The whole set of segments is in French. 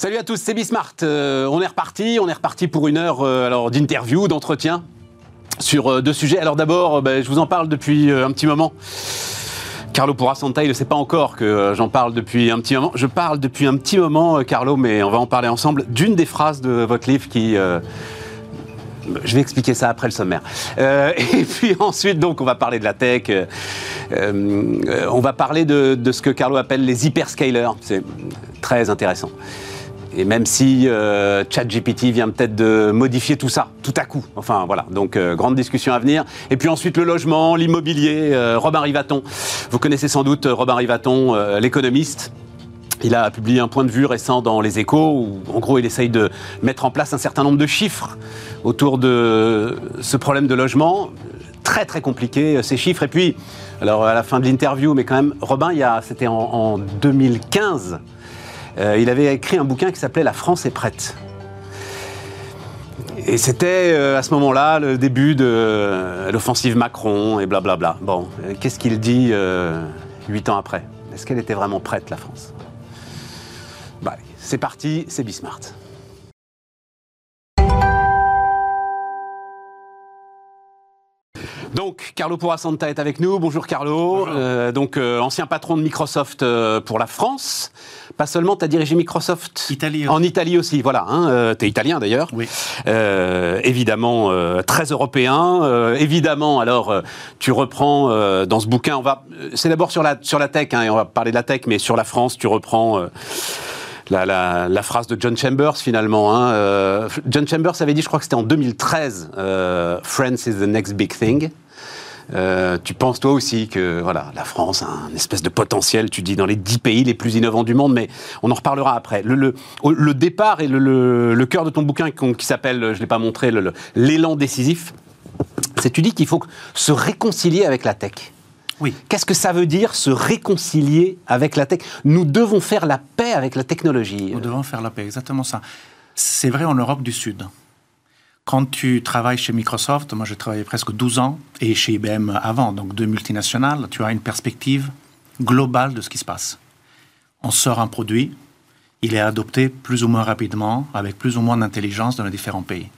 Salut à tous, c'est Bismart. Euh, on est reparti, on est reparti pour une heure euh, alors d'interview, d'entretien sur euh, deux sujets. Alors d'abord, ben, je vous en parle depuis un petit moment. Carlo Pourra-Santa, il ne sait pas encore que j'en parle depuis un petit moment. Je parle depuis un petit moment, Carlo, mais on va en parler ensemble, d'une des phrases de votre livre qui... je vais expliquer ça après le sommaire. et puis ensuite, donc, on va parler de la tech. on va parler de, de, ce que Carlo appelle les hyperscalers. C'est très intéressant. Et même si euh, ChatGPT vient peut-être de modifier tout ça, tout à coup. Enfin voilà, donc euh, grande discussion à venir. Et puis ensuite le logement, l'immobilier, euh, Robin Rivaton. Vous connaissez sans doute Robin Rivaton, l'économiste. Il a publié un point de vue récent dans Les Échos où, en gros, il essaye de mettre en place un certain nombre de chiffres autour de ce problème de logement. Très, très compliqué, ces chiffres. Et puis, alors, à la fin de l'interview, mais quand même, Robin, c'était en, en 2015, euh, il avait écrit un bouquin qui s'appelait La France est prête. Et c'était euh, à ce moment-là le début de euh, l'offensive Macron et blablabla. Bon, qu'est-ce qu'il dit huit ans après? Est-ce qu'elle était vraiment prête, la France? Bah, C'est parti, c'est Bismart. Donc, Carlo Pourasanta est avec nous. Bonjour Carlo. donc, ancien patron de Microsoft pour la France. Pas seulement, tu as dirigé Microsoft Italie en Italie aussi, voilà. Hein, euh, tu es italien d'ailleurs. Oui. Euh, évidemment, euh, très européen. évidemment, alors, tu reprends dans ce bouquin, on va, c'est d'abord sur la, sur la tech, hein, et on va parler de la tech, mais sur la France, tu reprends. La, phrase de John Chambers finalement. Hein. John Chambers avait dit, je crois que c'était en 2013, France is the next big thing. Euh, tu penses toi aussi que voilà, la France a un espèce de potentiel, tu dis, dans les dix pays les plus innovants du monde, mais on en reparlera après. Le, départ et le, le, cœur de ton bouquin qui s'appelle, je ne l'ai pas montré, l'élan décisif, c'est tu dis qu'il faut se réconcilier avec la tech. Oui. Qu'est-ce que ça veut dire se réconcilier avec la tech? Nous devons faire la paix avec la technologie. Nous devons faire la paix, exactement ça. C'est vrai en Europe du Sud. Quand tu travailles chez Microsoft, moi j'ai travaillé presque 12 ans, et chez IBM avant, donc deux multinationales, tu as une perspective globale de ce qui se passe. On sort un produit, il est adopté plus ou moins rapidement, avec plus ou moins d'intelligence dans les différents pays.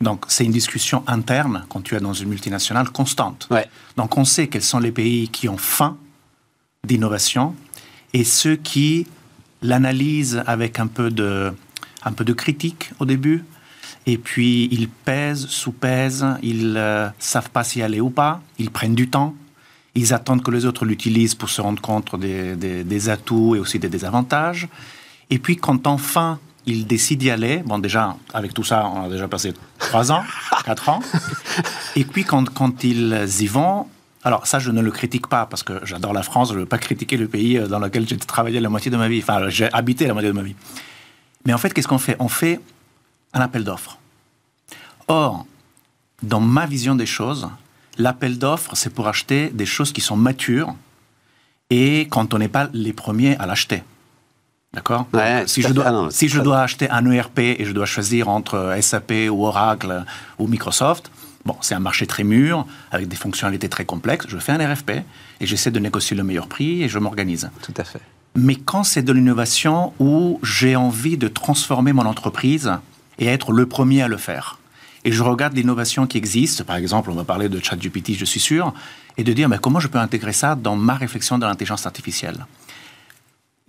Donc c'est une discussion interne quand tu es dans une multinationale constante. Donc on sait quels sont les pays qui ont faim d'innovation et ceux qui l'analysent avec un peu de, un peu de critique au début, et puis, ils pèsent, sous-pèsent, ils ne euh, savent pas s'y aller ou pas, ils prennent du temps, ils attendent que les autres l'utilisent pour se rendre compte des, des, atouts et aussi des désavantages. Et puis, quand enfin ils décident d'y aller, bon, déjà, avec tout ça, on a déjà passé trois ans, quatre ans. Et puis, quand, quand ils y vont, alors ça, je ne le critique pas parce que j'adore la France, je ne veux pas critiquer le pays euh, dans lequel j'ai travaillé la moitié de ma vie, enfin, j'ai habité la moitié de ma vie. Mais en fait, qu'est-ce qu'on fait? On fait un appel d'offres. Or, dans ma vision des choses, l'appel d'offres, c'est pour acheter des choses qui sont matures et quand on n'est pas les premiers à l'acheter. D'accord Si, je dois, ah si je dois acheter un ERP et je dois choisir entre SAP ou Oracle ou Microsoft, bon, c'est un marché très mûr, avec des fonctionnalités très complexes. Je fais un RFP et j'essaie de négocier le meilleur prix et je m'organise. Tout à fait. Mais quand c'est de l'innovation où j'ai envie de transformer mon entreprise et être le premier à le faire, et je regarde l'innovation qui existe, par exemple, on va parler de ChatGPT, je suis sûr, et de dire mais comment je peux intégrer ça dans ma réflexion de l'intelligence artificielle?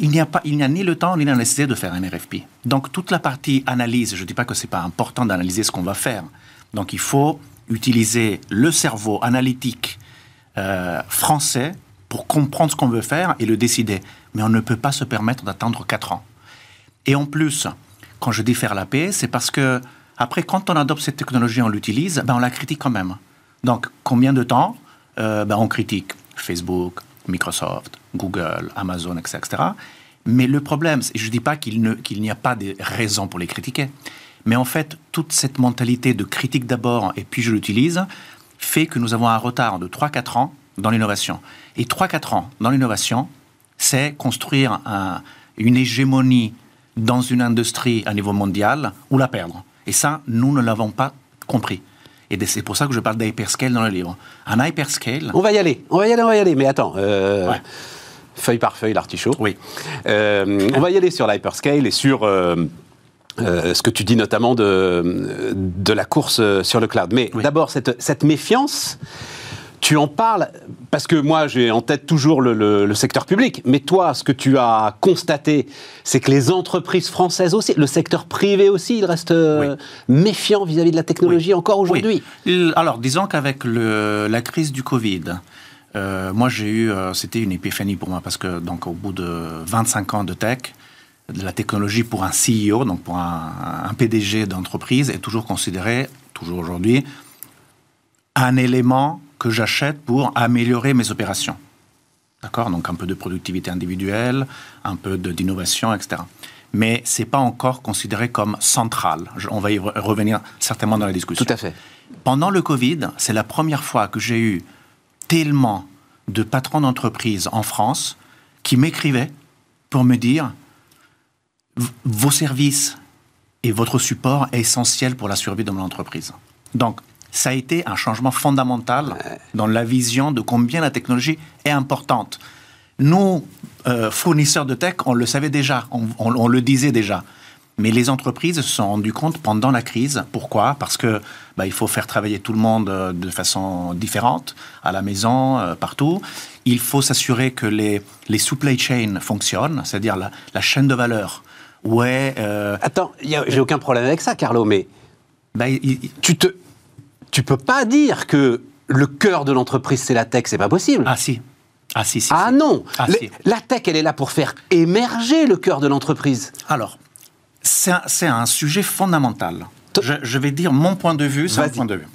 Il n'y a pas, il n'y a ni le temps ni la nécessité de faire un RFP. Donc toute la partie analyse, je ne dis pas que c'est pas important d'analyser ce qu'on va faire. Donc il faut utiliser le cerveau analytique euh, français pour comprendre ce qu'on veut faire et le décider. Mais on ne peut pas se permettre d'attendre 4 ans. Et en plus, quand je dis faire la paix, c'est parce que après, quand on adopte cette technologie, on l'utilise, ben on la critique quand même. Donc, combien de temps? Euh, ben On critique Facebook, Microsoft, Google, Amazon, etc. Mais le problème, je ne dis pas qu'il n'y a pas de raisons pour les critiquer, mais en fait, toute cette mentalité de critique d'abord et puis je l'utilise fait que nous avons un retard de 3-4 ans dans l'innovation. Et 3-4 ans dans l'innovation, c'est construire une hégémonie dans une industrie à niveau mondial ou la perdre. Et ça, nous ne l'avons pas compris. Et c'est pour ça que je parle d'hyperscale dans le livre. Un hyperscale. On va y aller, on va y aller, on va y aller. Mais attends. Euh, feuille par feuille l'artichaut. Oui. Euh, on va y aller sur l'hyperscale et sur euh, euh, ce que tu dis notamment de, de la course sur le cloud. Mais Oui. d'abord, cette, cette méfiance, tu en parles parce que moi, j'ai en tête toujours le, le- le secteur public. Mais toi, ce que tu as constaté, c'est que les entreprises françaises aussi, le secteur privé aussi, il reste euh, méfiant vis-à-vis de la technologie encore aujourd'hui. Oui. Alors, disons qu'avec la crise du Covid, euh, moi j'ai eu, euh, c'était une épiphanie pour moi parce que donc au bout de 25 ans de tech, de la technologie pour un CEO, donc pour un, un PDG d'entreprise, est toujours considéré, toujours aujourd'hui, un élément que j'achète pour améliorer mes opérations. D'accord? Donc un peu de productivité individuelle, un peu d'innovation, etc. Mais c'est pas encore considéré comme central. On va y re- revenir certainement dans la discussion. Tout à fait. Pendant le Covid, c'est la première fois que j'ai eu tellement de patrons d'entreprise en France qui m'écrivaient pour me dire vos services et votre support est essentiel pour la survie de mon entreprise. Donc, ça a été un changement fondamental dans la vision de combien la technologie est importante. Nous, euh, fournisseurs de tech, on le savait déjà, on, on- on le disait déjà. Mais les entreprises se sont rendues compte pendant la crise. Pourquoi? Parce que bah, il faut faire travailler tout le monde euh, de façon différente, à la maison, euh, partout. Il faut s'assurer que les, les supply chains fonctionnent, c'est-à-dire la, la chaîne de valeur. Ouais, euh, Attends, j'ai aucun problème avec ça, Carlo, mais bah, il- il- tu te, tu peux pas dire que le cœur de l'entreprise c'est la tech, c'est pas possible. ah si, ah si, si. Ah si. non, Ah, Les- si. la tech elle est là pour faire émerger le cœur de l'entreprise. Alors, c'est un, un sujet fondamental. Je, je vais dire mon point de vue, c'est Vas-y. point de vue.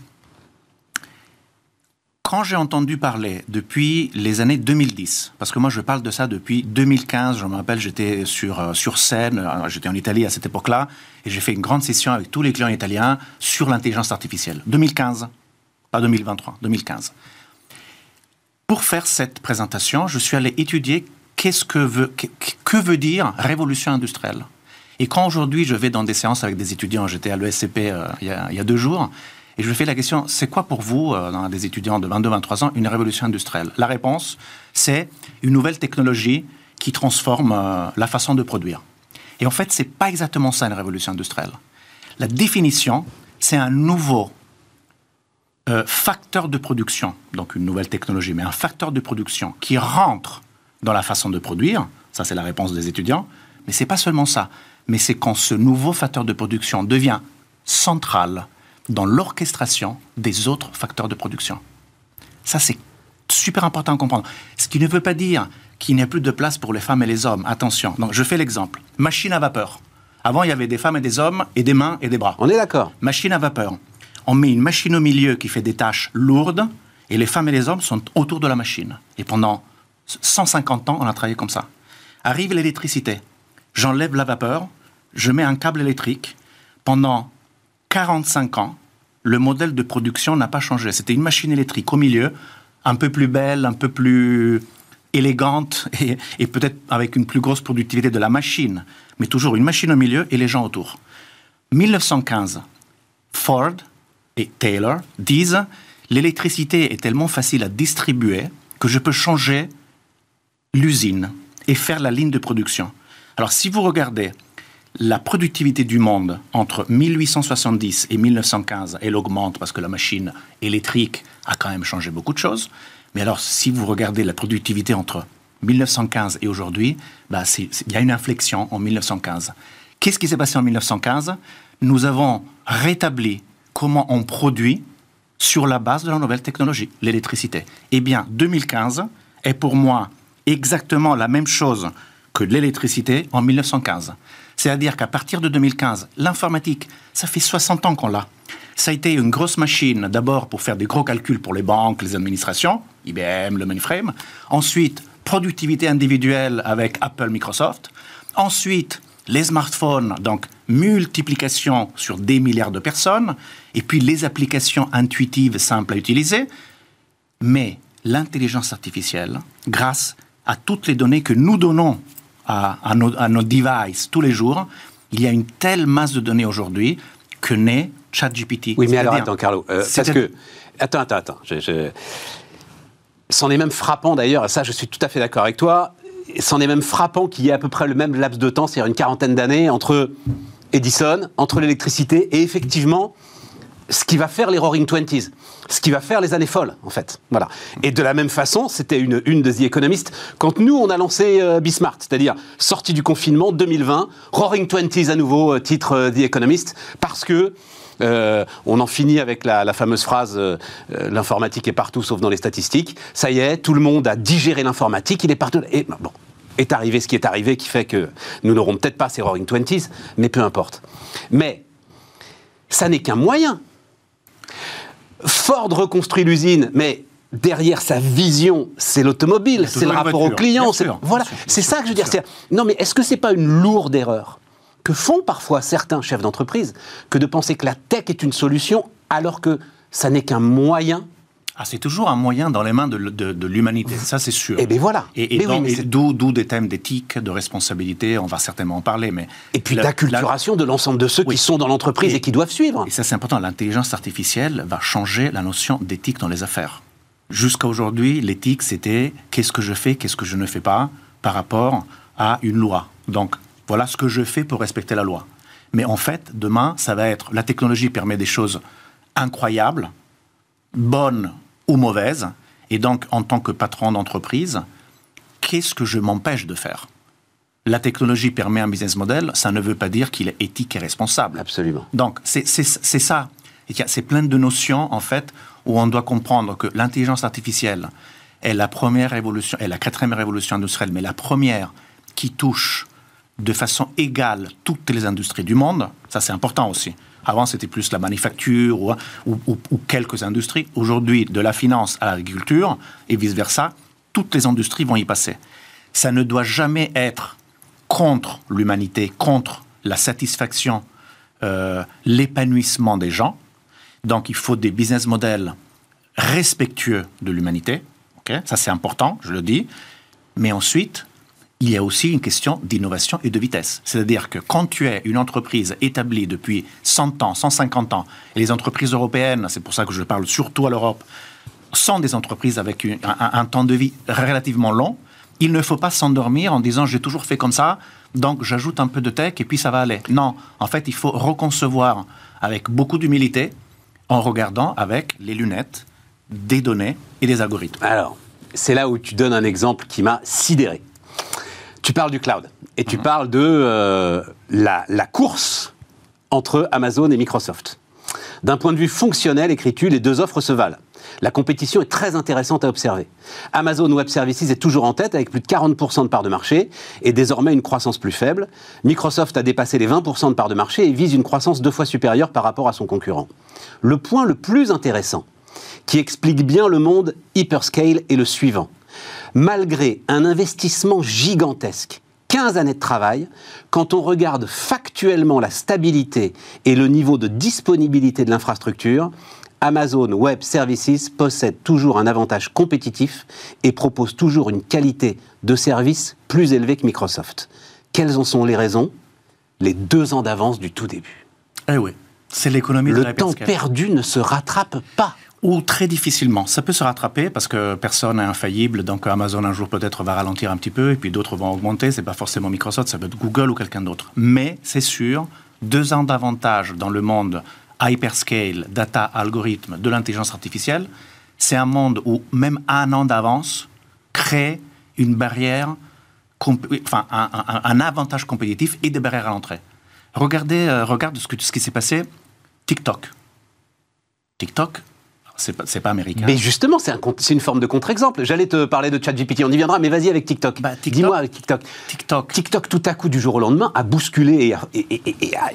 Quand j'ai entendu parler depuis les années 2010, parce que moi je parle de ça depuis 2015, je me rappelle, j'étais sur, euh, sur scène, euh, j'étais en Italie à cette époque-là, et j'ai fait une grande session avec tous les clients italiens sur l'intelligence artificielle. 2015, pas 2023, 2015. Pour faire cette présentation, je suis allé étudier qu'est-ce que veut, que, veut dire révolution industrielle. Et quand aujourd'hui je vais dans des séances avec des étudiants, j'étais à l'ESCP euh, il y a deux jours, et je fais la question, c'est quoi pour vous, euh, des étudiants de 22-23 ans, une révolution industrielle? La réponse, c'est une nouvelle technologie qui transforme euh, la façon de produire. Et en fait, c'est pas exactement ça une révolution industrielle. La définition, c'est un nouveau euh, facteur de production, donc une nouvelle technologie, mais un facteur de production qui rentre dans la façon de produire, ça c'est la réponse des étudiants, mais c'est pas seulement ça, mais c'est quand ce nouveau facteur de production devient central dans l'orchestration des autres facteurs de production. Ça c'est super important à comprendre. Ce qui ne veut pas dire qu'il n'y a plus de place pour les femmes et les hommes. Attention. Donc je fais l'exemple. Machine à vapeur. Avant il y avait des femmes et des hommes et des mains et des bras On est d'accord. machine à vapeur. On met une machine au milieu qui fait des tâches lourdes et les femmes et les hommes sont autour de la machine. Et pendant 150 ans, on a travaillé comme ça. Arrive l'électricité. J'enlève la vapeur, je mets un câble électrique. Pendant 45 ans, le modèle de production n'a pas changé. C'était une machine électrique au milieu, un peu plus belle, un peu plus élégante et, peut-être avec une plus grosse productivité de la machine, mais toujours une machine au milieu et les gens autour. 1915, Ford et Taylor disent l'électricité est tellement facile à distribuer que je peux changer l'usine et faire la ligne de production. Alors si vous regardez la productivité du monde entre 1870 et 1915, elle augmente parce que la machine électrique a quand même changé beaucoup de choses. Mais alors, si vous regardez la productivité entre 1915 et aujourd'hui, bah, il y a une inflexion en 1915. Qu'est-ce qui s'est passé en 1915 Nous avons rétabli comment on produit sur la base de la nouvelle technologie, l'électricité. Eh bien, 2015 est pour moi exactement la même chose que l'électricité en 1915. C'est-à-dire qu'à partir de 2015, l'informatique, ça fait 60 ans qu'on l'a. Ça a été une grosse machine, d'abord pour faire des gros calculs pour les banques, les administrations, IBM, le mainframe. Ensuite, productivité individuelle avec Apple, Microsoft. Ensuite, les smartphones, donc multiplication sur des milliards de personnes. Et puis les applications intuitives, simples à utiliser. Mais l'intelligence artificielle, grâce à toutes les données que nous donnons à, à nos, à nos devices tous les jours, il y a une telle masse de données aujourd'hui que naît ChatGPT. Oui, mais alors attends, Carlo, euh, parce que attends, attends, attends. Je, je- C'en est même frappant d'ailleurs, et ça, je suis tout à fait d'accord avec toi. c'en est même frappant qu'il y ait à peu près le même laps de temps, c'est-à-dire une quarantaine d'années, entre Edison, entre l'électricité et effectivement ce qui va faire les Roaring Twenties, ce qui va faire les années folles, en fait. Voilà. Et de la même façon, c'était une, une de The Economist, quand nous, on a lancé euh, Bismart, c'est-à-dire sortie du confinement 2020, Roaring Twenties à nouveau, euh, titre euh, The Economist, parce que on en finit avec la, la fameuse phrase euh, l'informatique est partout sauf dans les statistiques. Ça y est, tout le monde a digéré l'informatique, il est partout. Et bah, bon, est arrivé ce qui est arrivé, qui fait que nous n'aurons peut-être pas ces Roaring Twenties, mais peu importe. Mais ça n'est qu'un moyen. Ford reconstruit l'usine, mais derrière sa vision, c'est l'automobile, c'est le rapport voiture, c'est- sûr, Voilà, c'est ça que je veux dire. Non, mais est-ce que c'est pas une lourde erreur que font parfois certains chefs d'entreprise que de penser que la tech est une solution alors que ça n'est qu'un moyen Ah, c'est toujours un moyen dans les mains de, de- de l'humanité, ça c'est sûr. Eh ben voilà. Et, et oui, et d'où, des thèmes d'éthique, de responsabilité, on va certainement en parler, mais... Et puis la- d'acculturation de l'ensemble de ceux Oui. qui sont dans l'entreprise et, Et- qui doivent suivre. Et ça, c'est important. L'intelligence artificielle va changer la notion d'éthique dans les affaires. Jusqu'à aujourd'hui, l'éthique, c'était qu'est-ce que je fais, qu'est-ce que je ne fais pas par rapport à une loi. Donc, voilà ce que je fais pour respecter la loi. Mais en fait, demain, ça va être la technologie permet des choses incroyables, bonnes ou mauvaises. Et donc, en tant que patron d'entreprise, qu'est-ce que je m'empêche de faire? La technologie permet un business model, ça ne veut pas dire qu'il est éthique et responsable. Absolument. Donc, c'est ça. C'est plein de notions, en fait, où on doit comprendre que l'intelligence artificielle est la première révolution, est la quatrième révolution industrielle, mais la première qui touche de façon égale toutes les industries du monde. Ça, c'est important aussi. Avant, c'était plus la manufacture ou, quelques industries. Aujourd'hui, de la finance à l'agriculture et vice-versa, toutes les industries vont y passer. Ça ne doit jamais être contre l'humanité, contre la satisfaction, euh, l'épanouissement des gens. Donc, il faut des business models respectueux de l'humanité. ok Ça, c'est important, je le dis. Mais ensuite, il y a aussi une question d'innovation et de vitesse. C'est-à-dire que quand tu es une entreprise établie depuis 100 ans, 150 ans, et les entreprises européennes, c'est pour ça que je parle surtout à l'Europe, sont des entreprises avec un, un temps de vie relativement long, il ne faut pas s'endormir en disant j'ai toujours fait comme ça, donc j'ajoute un peu de tech et puis ça va aller. Non, en fait, il faut reconcevoir avec beaucoup d'humilité en regardant avec les lunettes des données et des algorithmes. Alors, c'est là où tu donnes un exemple qui m'a sidéré. Tu parles du cloud et tu parles de euh, la, la course entre Amazon et Microsoft. D'un point de vue fonctionnel, écris-tu, les deux offres se valent. La compétition est très intéressante à observer. Amazon Web Services est toujours en tête avec plus de 40% de part de marché et désormais une croissance plus faible. Microsoft a dépassé les 20% de part de marché et vise une croissance deux fois supérieure par rapport à son concurrent. Le point le plus intéressant, qui explique bien le monde hyperscale, est le suivant. Malgré un investissement gigantesque, 15 années de travail, quand on regarde factuellement la stabilité et le niveau de disponibilité de l'infrastructure, Amazon Web Services possède toujours un avantage compétitif et propose toujours une qualité de service plus élevée que Microsoft. Quelles en sont les raisons? Les deux ans d'avance du tout début. Eh oui, c'est l'économie de Le la temps hyperscale. perdu ne se rattrape pas. Ou très difficilement. Ça peut se rattraper parce que personne n'est infaillible. Donc Amazon un jour peut-être va ralentir un petit peu et puis d'autres vont augmenter. C'est pas forcément Microsoft, ça peut être Google ou quelqu'un d'autre. Mais c'est sûr, deux ans d'avantage dans le monde hyperscale, data, algorithme, de l'intelligence artificielle, c'est un monde où même un an d'avance crée une barrière, enfin un, avantage compétitif et des barrières à l'entrée. Regardez, euh, regarde ce qui s'est passé. TikTok. TikTok, c'est pas, pas américain. Mais justement, c'est un une forme de contre-exemple. J'allais te parler de ChatGPT, on y viendra, mais vas-y avec TikTok. Bah, TikTok- Dis-moi avec TikTok. TikTok, TikTok, tout à coup, du jour au lendemain, a bousculé et a, et- et- et- a-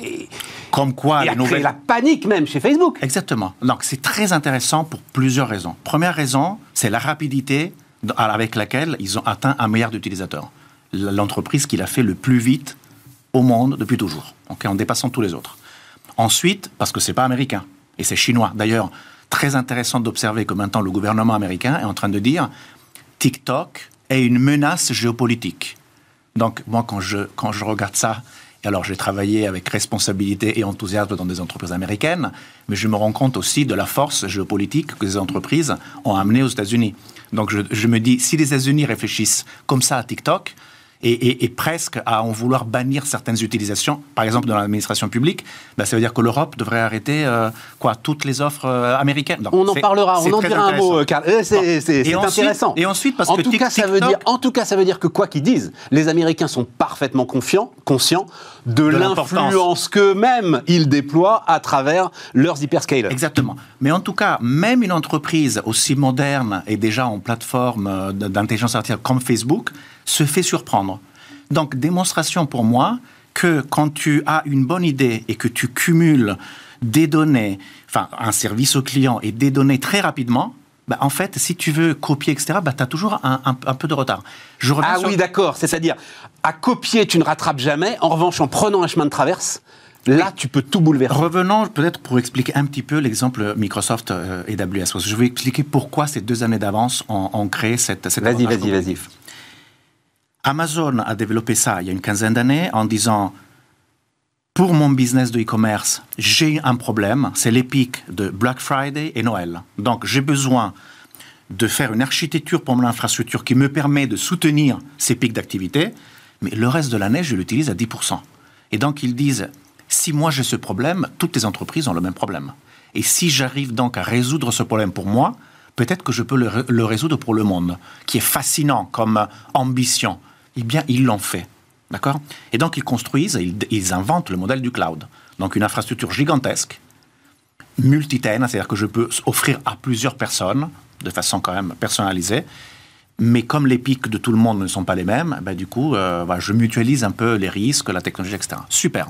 comme quoi créé la panique même chez Facebook. Exactement. Donc c'est très intéressant pour plusieurs raisons. Première raison, c'est la rapidité avec laquelle ils ont atteint un milliard d'utilisateurs. L'entreprise qui l'a fait le plus vite au monde depuis toujours, en dépassant tous les autres. Ensuite, parce que c'est pas américain et c'est chinois. D'ailleurs, très intéressant d'observer que maintenant le gouvernement américain est en train de dire TikTok est une menace géopolitique. Donc moi, quand je, quand je regarde ça alors, j'ai travaillé avec responsabilité et enthousiasme dans des entreprises américaines, mais je me rends compte aussi de la force géopolitique que ces entreprises ont amenée aux États-Unis. Donc, je me dis, si les États-Unis réfléchissent comme ça à TikTok, et, presque à en vouloir bannir certaines utilisations, par exemple dans l'administration publique, ben, ça veut dire que l'Europe devrait arrêter euh, quoi, toutes les offres euh, américaines. on en parlera, on en dira un mot, car euh, c'est intéressant. Et ensuite, parce en que tout cas, ça veut dire, en tout cas, ça veut dire que quoi qu'ils disent, les Américains sont parfaitement confiants, conscients de, l'influence qu'eux-mêmes ils déploient à travers leurs hyperscalers. Exactement. Mais en tout cas, même une entreprise aussi moderne et déjà en plateforme d'intelligence artificielle comme Facebook, se fait surprendre. Donc, démonstration pour moi que quand tu as une bonne idée et que tu cumules des données, enfin, un service au client et des données très rapidement, bah, en fait, si tu veux copier, etc., bah, tu as toujours un, peu de retard. Je ah oui, d'accord. C'est-à-dire, à copier, tu ne rattrapes jamais. En revanche, en prenant un chemin de traverse, Là, tu peux tout bouleverser. Revenons peut-être pour expliquer un petit peu l'exemple Microsoft euh, et AWS. Je vais expliquer pourquoi ces deux années d'avance ont, créé cette, cette Vas-y, vas-y, vas-y. Amazon a développé ça il y a une quinzaine d'années en disant pour mon business de e-commerce, j'ai un problème, c'est pics de Black Friday et Noël. Donc j'ai besoin de faire une architecture pour mon infrastructure qui me permet de soutenir ces pics d'activité, mais le reste de l'année, je l'utilise à 10%. Et donc ils disent, si moi j'ai ce problème, toutes les entreprises ont le même problème. Et si j'arrive donc à résoudre ce problème pour moi, peut-être que je peux le, le résoudre pour le monde, qui est fascinant comme ambition eh bien, ils l'ont fait. D'accord? Et donc, ils construisent, ils, inventent le modèle du cloud. Donc, une infrastructure gigantesque, multitaine, c'est-à-dire que je peux offrir à plusieurs personnes, de façon quand même personnalisée. Mais comme les pics de tout le monde ne sont pas les mêmes, ben, du coup, euh, je mutualise un peu les risques, la technologie, etc. Super.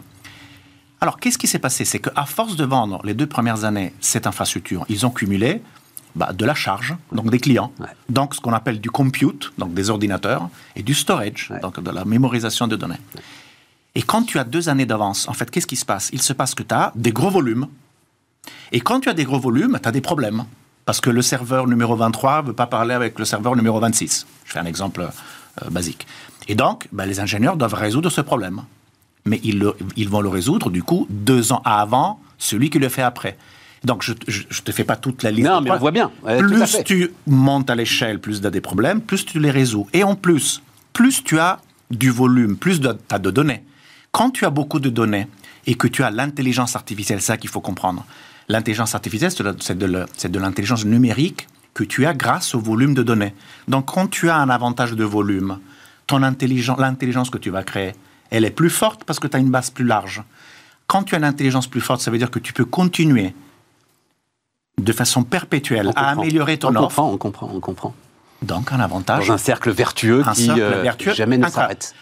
Alors, qu'est-ce qui s'est passé? C'est qu'à force de vendre les deux premières années cette infrastructure, ils ont cumulé bah, de la charge, donc des clients, donc ce qu'on appelle du compute, donc des ordinateurs, et du storage, donc de la mémorisation de données. Et quand tu as deux années d'avance, en fait, qu'est-ce qui se passe? Il se passe que tu as des gros volumes. Et quand tu as des gros volumes, tu as des problèmes. Parce que le serveur numéro 23 ne veut pas parler avec le serveur numéro 26. Je fais un exemple euh, basique. Et donc, bah, les ingénieurs doivent résoudre ce problème. Mais ils, ils vont le résoudre, du coup, deux ans avant celui qui le fait après. Donc, je ne te fais pas toute la liste. Non, mais on voit bien. plus tu montes à l'échelle, plus tu as des problèmes, plus tu les résous. Et en plus, plus tu as du volume, plus tu as de données. Quand tu as beaucoup de données et que tu as l'intelligence artificielle, c'est ça qu'il faut comprendre. L'intelligence artificielle, c'est de l'intelligence numérique que tu as grâce au volume de données. Donc, quand tu as un avantage de volume, ton intelligence, l'intelligence que tu vas créer, elle est plus forte parce que tu as une base plus large. Quand tu as une intelligence plus forte, ça veut dire que tu peux continuer de façon perpétuelle à améliorer ton on offre. Comprend, on comprend, on comprend. Donc un avantage. Dans un cercle vertueux qui euh, jamais ne s'arrête.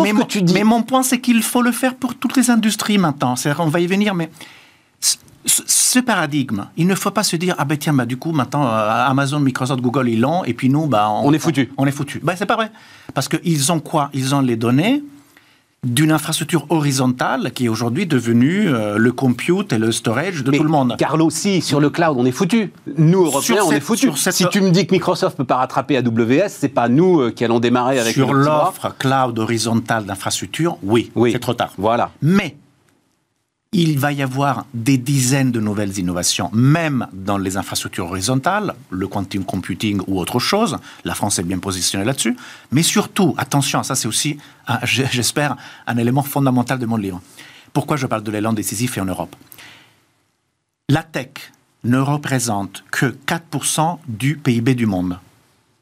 mais, que tu dis... mais mon point, c'est qu'il faut le faire pour toutes les industries maintenant. C'est-à-dire, on va y venir, mais ce paradigme, il ne faut pas se dire ah ben tiens bah du coup maintenant euh, Amazon, Microsoft, Google ils l'ont et puis nous bah on, est foutu. On, est foutu. Ben c'est pas vrai parce qu'ils ont quoi? Ils ont les données, d'une infrastructure horizontale qui est aujourd'hui devenue euh, le compute et le storage de tout le monde. Carlo, si, sur le cloud, on est foutu. Nous, Européens, on est foutu. Si tu me dis que Microsoft ne peut pas rattraper AWS, c'est pas nous euh, qui allons démarrer avec Sur l'offre cloud horizontale d'infrastructure, oui, oui. c'est trop tard. Voilà. Mais il va y avoir des dizaines de nouvelles innovations, même dans les infrastructures horizontales, le quantum computing ou autre chose. La France est bien positionnée là-dessus. Mais surtout, attention, ça c'est aussi, j'espère, un élément fondamental de mon livre. Pourquoi je parle de l'élan décisif et en Europe? La tech ne représente que 4% du PIB du monde.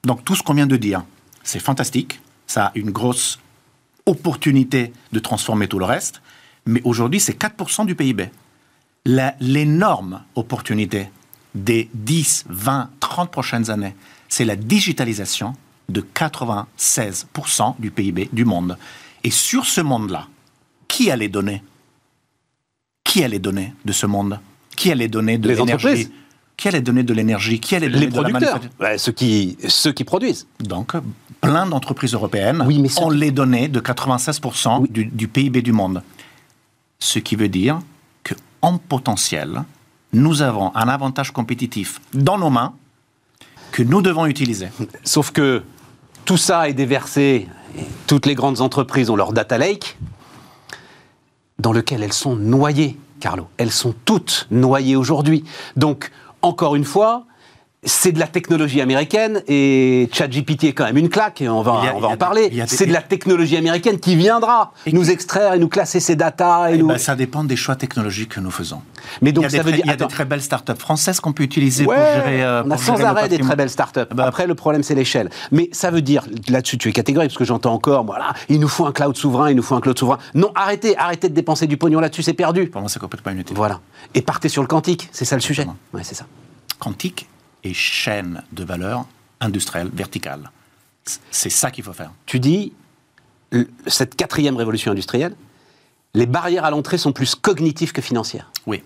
Donc tout ce qu'on vient de dire, c'est fantastique, ça a une grosse opportunité de transformer tout le reste, mais aujourd'hui, c'est 4% du PIB. L'énorme opportunité des 10, 20, 30 prochaines années, c'est la digitalisation de 96% du PIB du monde. Et sur ce monde-là, qui a les données? Qui a les données de ce monde? Qui a les données de l'énergie? qui a les données de l'énergie? Qui a les données de la manufacture? Ceux, qui, ceux qui produisent. Donc, plein d'entreprises européennes ont les données de 96% du, du, PIB du monde. Ce qui veut dire qu'en potentiel, nous avons un avantage compétitif dans nos mains que nous devons utiliser. Sauf que tout ça est déversé, toutes les grandes entreprises ont leur data lake, dans lequel elles sont noyées, Carlo. Elles sont toutes noyées aujourd'hui. Donc, encore une fois, c'est de la technologie américaine et ChatGPT est quand même une claque et on va, a- on en parler. des- C'est de la technologie américaine qui viendra Et nous extraire et nous classer ces datas. Et Eh nous... ben, ça dépend des choix technologiques que nous faisons. Mais donc il y a, des, très, dire il y a attends. des très belles startups françaises qu'on peut utiliser Ouais, pour gérer. euh, on a sans arrêt des très belles startups. Bah, Après, le problème, c'est l'échelle. Mais ça veut dire, là-dessus, tu es catégorique, parce que j'entends encore, voilà, il nous faut un cloud souverain, il nous faut un cloud souverain. Non, arrêtez, arrêtez de dépenser du pognon là-dessus, c'est perdu. Pour moi, c'est complètement inutile. Voilà. Et partez sur le quantique, c'est ça le sujet. Ouais, c'est ça. Quantique et chaîne de valeur industrielle verticale. C'est ça qu'il faut faire. Tu dis, cette quatrième révolution industrielle, les barrières à l'entrée sont plus cognitives que financières. Oui,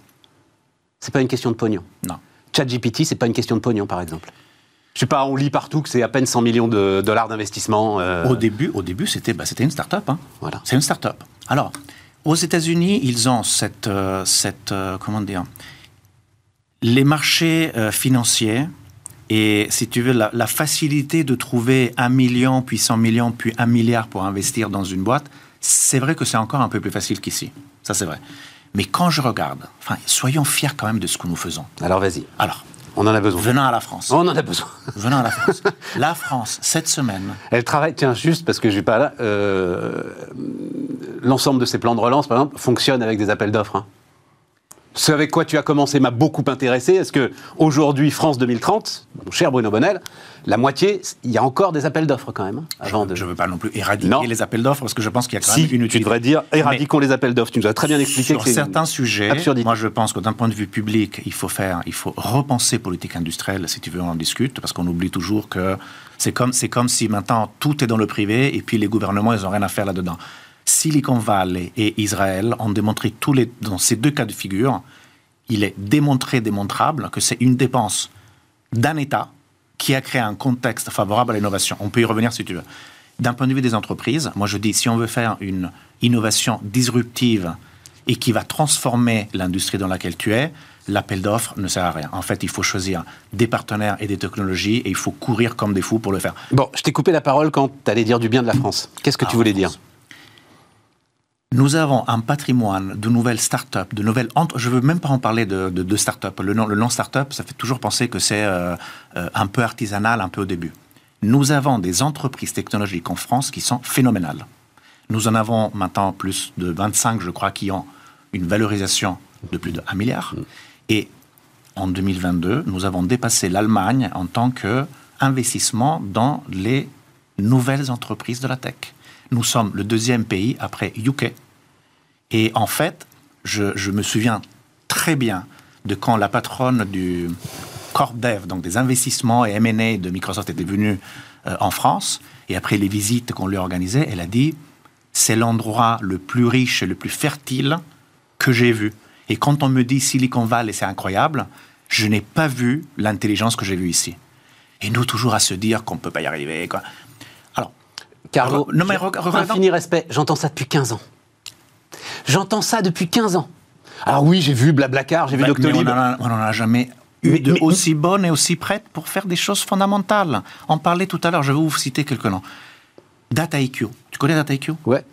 C'est pas une question de pognon. non. ChatGPT, c'est pas une question de pognon, par exemple. Je sais pas, on lit partout que c'est à peine 100 millions de dollars d'investissement. euh, Au début, au début, c'était bah, une start-up. Hein. Voilà. C'est une start-up. Alors, aux États-Unis, ils ont cette, euh, cette euh, comment dire, les marchés euh, financiers et, si tu veux, la, la facilité de trouver un million, puis 100 millions, puis un milliard pour investir dans une boîte, c'est vrai que c'est encore un peu plus facile qu'ici. Ça, c'est vrai. Mais quand je regarde, enfin, soyons fiers quand même de ce que nous faisons. Alors vas-y, Alors, on en a besoin. venons à la France. On en a besoin. Venons à la France. La France, cette semaine, Elle travaille, tiens, juste parce que je vais pas là, euh, l'ensemble de ces plans de relance, par exemple, fonctionne avec des appels d'offres. hein. Ce avec quoi tu as commencé m'a beaucoup intéressé. Est-ce que aujourd'hui, France 2030, mon cher Bruno Bonnel, la moitié, il y a encore des appels d'offres quand même, hein, avant je ne veux pas non plus éradiquer Non. les appels d'offres parce que je pense qu'il y a quand si, même une tu utilité. devrais dire éradiquons les appels d'offres. Tu nous as très bien expliqué Sur que certains sujets, absurdité. moi je pense que d'un point de vue public, il faut faire, il faut repenser politique industrielle, si tu veux, on en discute, parce qu'on oublie toujours que c'est comme, c'est comme si maintenant tout est dans le privé et puis les gouvernements, ils n'ont rien à faire là-dedans. Silicon Valley et Israël ont démontré tous les, dans ces deux cas de figure, il est démontré, démontrable que c'est une dépense d'un État qui a créé un contexte favorable à l'innovation. On peut y revenir si tu veux. D'un point de vue des entreprises, moi je dis, si on veut faire une innovation disruptive et qui va transformer l'industrie dans laquelle tu es, l'appel d'offres ne sert à rien. En fait, il faut choisir des partenaires et des technologies et il faut courir comme des fous pour le faire. Bon, je t'ai coupé la parole quand tu allais dire du bien de la France. Qu'est-ce que Ah, tu voulais en dire? Nous avons un patrimoine de nouvelles startups, de nouvelles. entre- Je ne veux même pas en parler de, de, de startups. Le nom, le nom startup, ça fait toujours penser que c'est euh, euh, un peu artisanal, un peu au début. Nous avons des entreprises technologiques en France qui sont phénoménales. Nous en avons maintenant plus de 25, je crois, qui ont une valorisation de plus de 1 milliard. Et en 2022, nous avons dépassé l'Allemagne en tant qu'investissement dans les nouvelles entreprises de la tech. Nous sommes le deuxième pays après UK. Et en fait, je, me souviens très bien de quand la patronne du Corp Dev, donc des investissements et M&A de Microsoft était venue euh, en France, et après les visites qu'on lui a organisées, elle a dit c'est l'endroit le plus riche et le plus fertile que j'ai vu. Et quand on me dit Silicon Valley, c'est incroyable, je n'ai pas vu l'intelligence que j'ai vue ici. Et nous, toujours à se dire qu'on ne peut pas y arriver. Quoi. Carlo, Non, mais je- re- re- infini respect, j'entends ça depuis 15 ans. J'entends ça depuis 15 ans. Alors oui, j'ai vu Blablacar, j'ai vu bah, mais on Doctolib. n'en a, on en a jamais eu Mais- de mais- aussi bonne et aussi prête pour faire des choses fondamentales. On parlait tout à l'heure, je vais vous citer quelques noms. DataIQ. Tu connais DataIQ Ouais.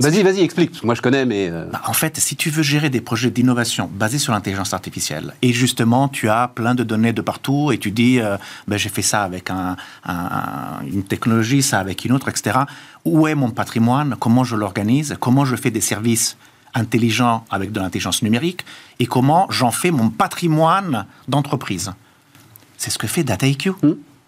Vas-y, vas-y, explique, parce que moi je connais, mais... euh, Bah, En fait, si tu veux gérer des projets d'innovation basés sur l'intelligence artificielle, et justement, tu as plein de données de partout, et tu dis, euh, ben, j'ai fait ça avec un- un- une technologie, ça avec une autre, etc. Où est mon patrimoine Comment je l'organise Comment je fais des services intelligents avec de l'intelligence numérique Et comment j'en fais mon patrimoine d'entreprise C'est ce que fait DataIQ.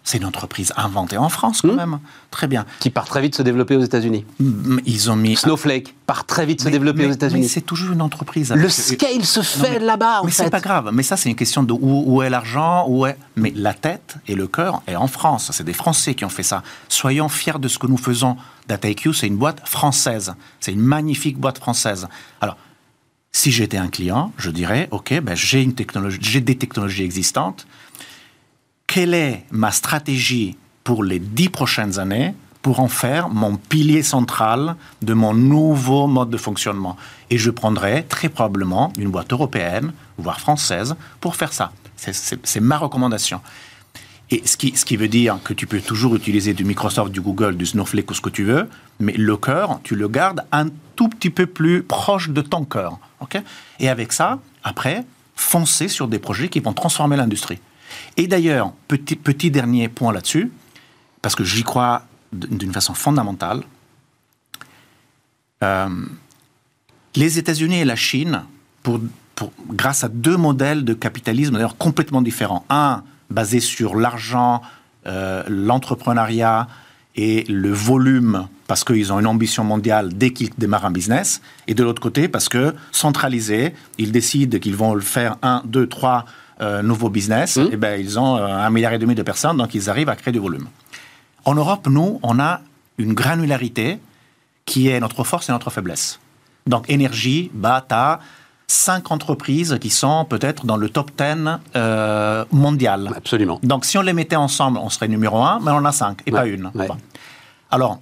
C'est une entreprise inventée en France, quand même. Très bien. qui part très vite se développer aux États-Unis. Mm, Ils ont mis... Snowflake part très vite se Mais- développer mais- aux Mais États-Unis. c'est toujours une entreprise. Le scale se fait mais- là-bas, en Mais fait. c'est pas grave. Mais ça, c'est une question de où, où est l'argent, où est. Mais la tête et le cœur est en France. C'est des Français qui ont fait ça. Soyons fiers de ce que nous faisons. DataIQ, c'est une boîte française. C'est une magnifique boîte française. Alors, si j'étais un client, je dirais, ok, ben, j'ai une technologie, j'ai des technologies existantes. Quelle est ma stratégie pour les dix prochaines années pour en faire mon pilier central de mon nouveau mode de fonctionnement? Et je prendrai très probablement une boîte européenne, voire française, pour faire ça. C'est- ma recommandation. Et ce qui, ce qui veut dire que tu peux toujours utiliser du Microsoft, du Google, du Snowflake ou ce que tu veux, mais le cœur, tu le gardes un tout petit peu plus proche de ton cœur. ok? Et avec ça, après, foncer sur des projets qui vont transformer l'industrie. Et d'ailleurs, petit, dernier point là-dessus, parce que j'y crois d'une façon fondamentale, euh, les États-Unis et la Chine, pour, grâce à deux modèles de capitalisme d'ailleurs complètement différents, un basé sur l'argent, euh, l'entrepreneuriat et le volume, parce qu'ils ont une ambition mondiale dès qu'ils démarrent un business, et de l'autre côté, parce que centralisés, ils décident qu'ils vont le faire un, deux, trois euh, nouveaux business, mmh. et ben ils ont euh, un milliard et demi de personnes, donc ils arrivent à créer du volume. En Europe, nous, on a une granularité qui est notre force et notre faiblesse. Donc énergie, bata, cinq entreprises qui sont peut-être dans le top 10 euh, mondial. Absolument. Donc si on les mettait ensemble, on serait numéro un, mais on en a cinq et Ouais, pas une. ouais. Bon. Alors,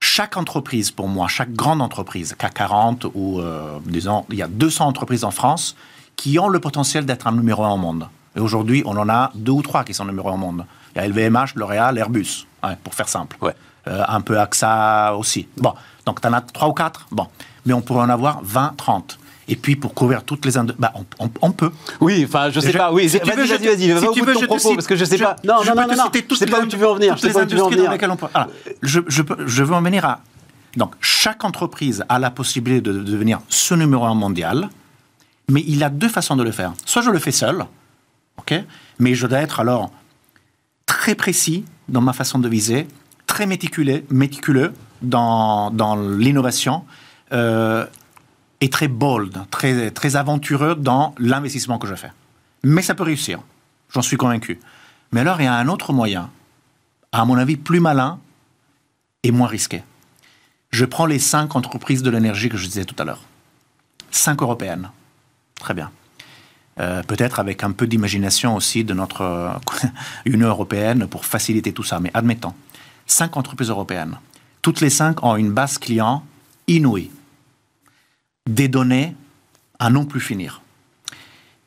chaque entreprise, pour moi, chaque grande entreprise, CAC 40 ou, euh, disons, il y a 200 entreprises en France qui ont le potentiel d'être un numéro un au monde. Et aujourd'hui, on en a deux ou trois qui sont numéro un au monde. Il y a LVMH, L'Oréal, Airbus, ouais, pour faire simple. Ouais. Euh, un peu AXA aussi. Bon, donc tu en as trois ou quatre Bon, mais on pourrait en avoir 20, 30. Et puis pour couvrir toutes les... indu- Bah, on, on- on peut. Oui, enfin, je sais Je- pas. Oui, si tu vas-y, vas-y, te- vas-y. Va si tu veux, je te propos, cite- parce que je sais je- pas. Non, je non, peux non, te non, non. citer toutes les pas où tu veux en venir. Je toutes sais les pas où tu veux en industries dans lesquelles on peut- Alors, je, je, veux en venir à... Donc, chaque entreprise a la possibilité de devenir ce numéro un mondial, mais il a deux façons de le faire. Soit je le fais seul, ok, mais je dois être alors très précis dans ma façon de viser, très méticuleux, méticuleux dans, l'innovation, euh, et très bold, très, très aventureux dans l'investissement que je fais. Mais ça peut réussir, j'en suis convaincu. Mais alors, il y a un autre moyen, à mon avis, plus malin et moins risqué. Je prends les cinq entreprises de l'énergie que je disais tout à l'heure. Cinq européennes. Très bien. Euh, Peut-être avec un peu d'imagination aussi de notre euh, Union européenne pour faciliter tout ça. Mais admettons, cinq entreprises européennes. Toutes les cinq ont une base client inouïe. Des données à non plus finir.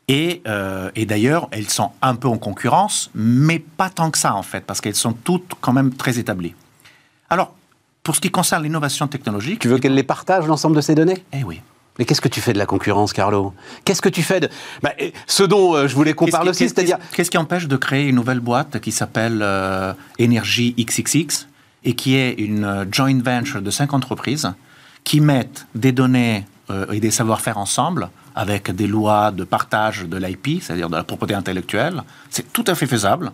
Et, euh, et d'ailleurs, elles sont un peu en concurrence, mais pas tant que ça en fait, parce qu'elles sont toutes quand même très établies. Alors, pour ce qui concerne l'innovation technologique, Tu veux qu'elle les partage, l'ensemble de ces données? Eh oui. Mais qu'est-ce que tu fais de la concurrence, Carlo? Qu'est-ce que tu fais de. Bah, ce dont euh, je voulais qu'on parle aussi, c'est-à-dire. Qu'est-ce qui empêche de créer une nouvelle boîte qui s'appelle euh, XXX et qui est une euh, joint venture de cinq entreprises qui mettent des données euh, et des savoir-faire ensemble avec des lois de partage de l'IP, c'est-à-dire de la propriété intellectuelle. C'est tout à fait faisable.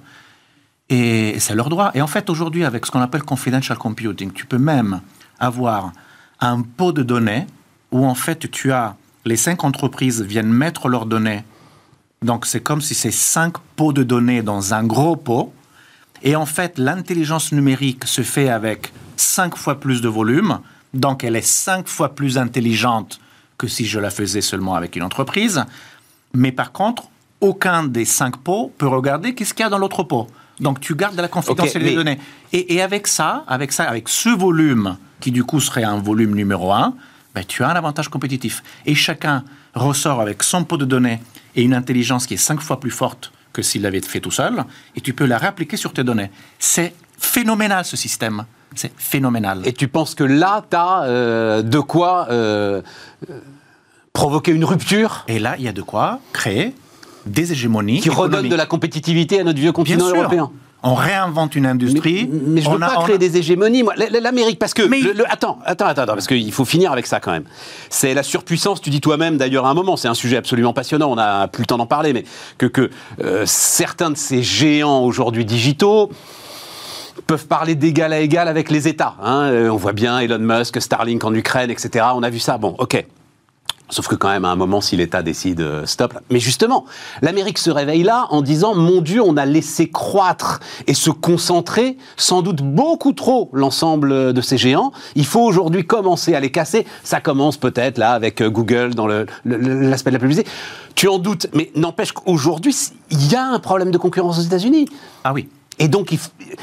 Et c'est leur droit. Et en fait, aujourd'hui, avec ce qu'on appelle confidential computing, tu peux même avoir un pot de données où en fait tu as les cinq entreprises viennent mettre leurs données. Donc c'est comme si c'est cinq pots de données dans un gros pot. Et en fait, l'intelligence numérique se fait avec cinq fois plus de volume. Donc elle est cinq fois plus intelligente que si je la faisais seulement avec une entreprise. Mais par contre, aucun des cinq pots peut regarder qu'est-ce qu'il y a dans l'autre pot. Donc tu gardes la confidentialité des données. Et, et avec ça, avec ça, avec ce volume qui du coup serait un volume numéro un, ben, tu as un avantage compétitif. Et chacun ressort avec son pot de données et une intelligence qui est cinq fois plus forte que s'il l'avait fait tout seul, et tu peux la réappliquer sur tes données. C'est phénoménal ce système. C'est phénoménal. Et tu penses que là, tu as de quoi euh, euh, provoquer une rupture? Et là, il y a de quoi créer des hégémonies qui redonne économiques. de la compétitivité à notre vieux Bien continent sûr. On réinvente une industrie. Mais, mais je veux on a- pas créer a- des hégémonies, moi. L'Amérique, parce que. Mais- le- le- attends, attends, attends, parce qu'il faut finir avec ça quand même. C'est la surpuissance, tu dis toi-même d'ailleurs à un moment, c'est un sujet absolument passionnant, on n'a plus le temps d'en parler, mais que, que euh, certains de ces géants aujourd'hui digitaux peuvent parler d'égal à égal avec les États. hein. Euh, on voit bien Elon Musk, Starlink en Ukraine, etc. On a vu ça. Bon, ok. Sauf que quand même, à un moment, si l'État décide euh, stop. Mais justement, l'Amérique se réveille là en disant mon Dieu, on a laissé croître et se concentrer sans doute beaucoup trop l'ensemble de ces géants. Il faut aujourd'hui commencer à les casser. Ça commence peut-être là avec euh, Google dans le- le- le- l'aspect de la publicité. Tu en doutes, mais n'empêche qu'aujourd'hui, il y a un problème de concurrence aux États-Unis. Ah oui. Et donc, il euh,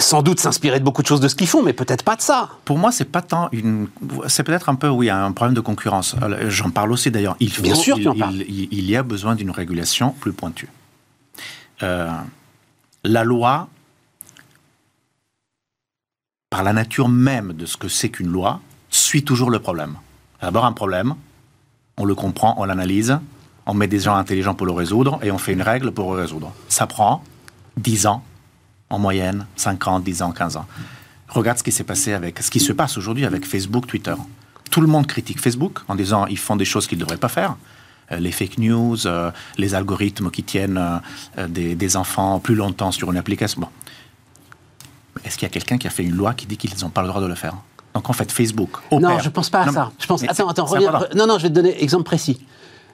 sans doute s'inspirer de beaucoup de choses de ce qu'ils font, mais peut-être pas de ça. Pour moi, c'est pas tant une. C'est peut-être un peu, oui, un problème de concurrence. Alors, J'en parle aussi d'ailleurs. Il faut, Bien sûr, il, il- il- il y a besoin d'une régulation plus pointue. euh, la loi, par la nature même de ce que c'est qu'une loi, suit toujours le problème. D'abord un problème, on le comprend, on l'analyse, on met des gens intelligents pour le résoudre et on fait une règle pour le résoudre. Ça prend 10 ans en moyenne, 5 ans, 10 ans, 15 ans. Regarde ce qui s'est passé avec ce qui se passe aujourd'hui avec Facebook, Twitter. Tout le monde critique Facebook en disant ils font des choses qu'ils ne devraient pas faire. Euh, les fake news, euh, les algorithmes qui tiennent euh, des, des, enfants plus longtemps sur une application. Bon. Est-ce qu'il y a quelqu'un qui a fait une loi qui dit qu'ils n'ont pas le droit de le faire? Donc en fait, Facebook. Opère. Non, je ne pense pas à ça. Je pense... Attends, attends, reviens. Non, non, je vais te donner exemple précis.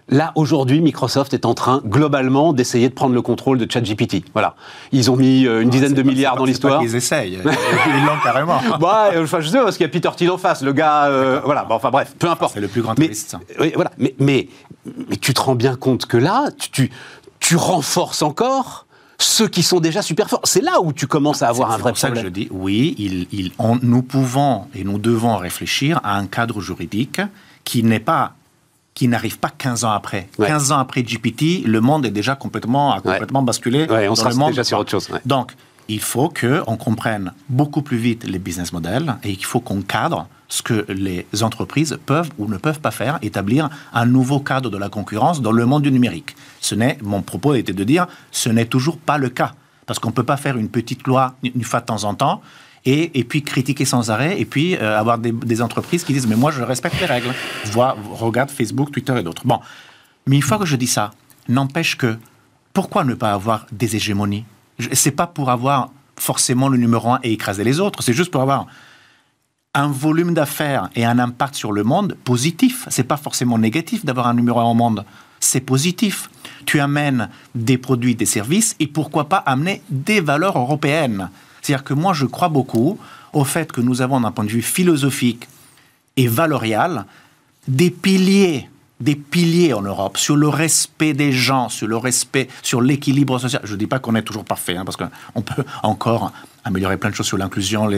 Là, aujourd'hui, Microsoft est en train, globalement, d'essayer de prendre le contrôle de ChatGPT. Voilà. Ils ont mis euh, une dizaine de milliards dans l'histoire. Ils essayent. ils l'ont carrément. bah, enfin, je sais, parce qu'il y a Peter Thiel en face. Le gars, euh, voilà. Bon, enfin, bref, peu importe. C'est le plus grand mais, Oui, voilà. Mais, mais, mais, tu te rends bien compte que là, tu, tu, tu renforces encore ceux qui sont déjà super forts. C'est là où tu commences à avoir un vrai problème. C'est ça que je dis, oui, il, il, on, nous pouvons et nous devons réfléchir à un cadre juridique qui n'est pas qui n'arrive pas 15 ans après. 15 ans après GPT, le monde est déjà complètement, a complètement basculé. on sera déjà sur autre chose. Donc, il faut qu'on comprenne beaucoup plus vite les business models et il faut qu'on cadre ce que les entreprises peuvent ou ne peuvent pas faire, établir un nouveau cadre de la concurrence dans le monde du numérique. Ce n'est, mon propos était de dire, ce n'est toujours pas le cas. Parce qu'on ne peut pas faire une petite loi une fois de temps en temps et, puis critiquer sans arrêt, et puis euh, avoir des, des, entreprises qui disent Mais moi, je respecte les règles. Vois, regarde Facebook, Twitter et d'autres. Bon. Mais une fois que je dis ça, n'empêche que pourquoi ne pas avoir des hégémonies? C'est pas pour avoir forcément le numéro un et écraser les autres, c'est juste pour avoir un volume d'affaires et un impact sur le monde positif. C'est pas forcément négatif d'avoir un numéro un au monde. C'est positif. Tu amènes des produits, des services et pourquoi pas amener des valeurs européennes. C'est-à-dire que moi, je crois beaucoup au fait que nous avons, d'un point de vue philosophique et valorial, des piliers, des piliers en Europe sur le respect des gens, sur le respect, sur l'équilibre social. Je ne dis pas qu'on est toujours parfait, hein, parce qu'on peut encore améliorer plein de choses sur l'inclusion,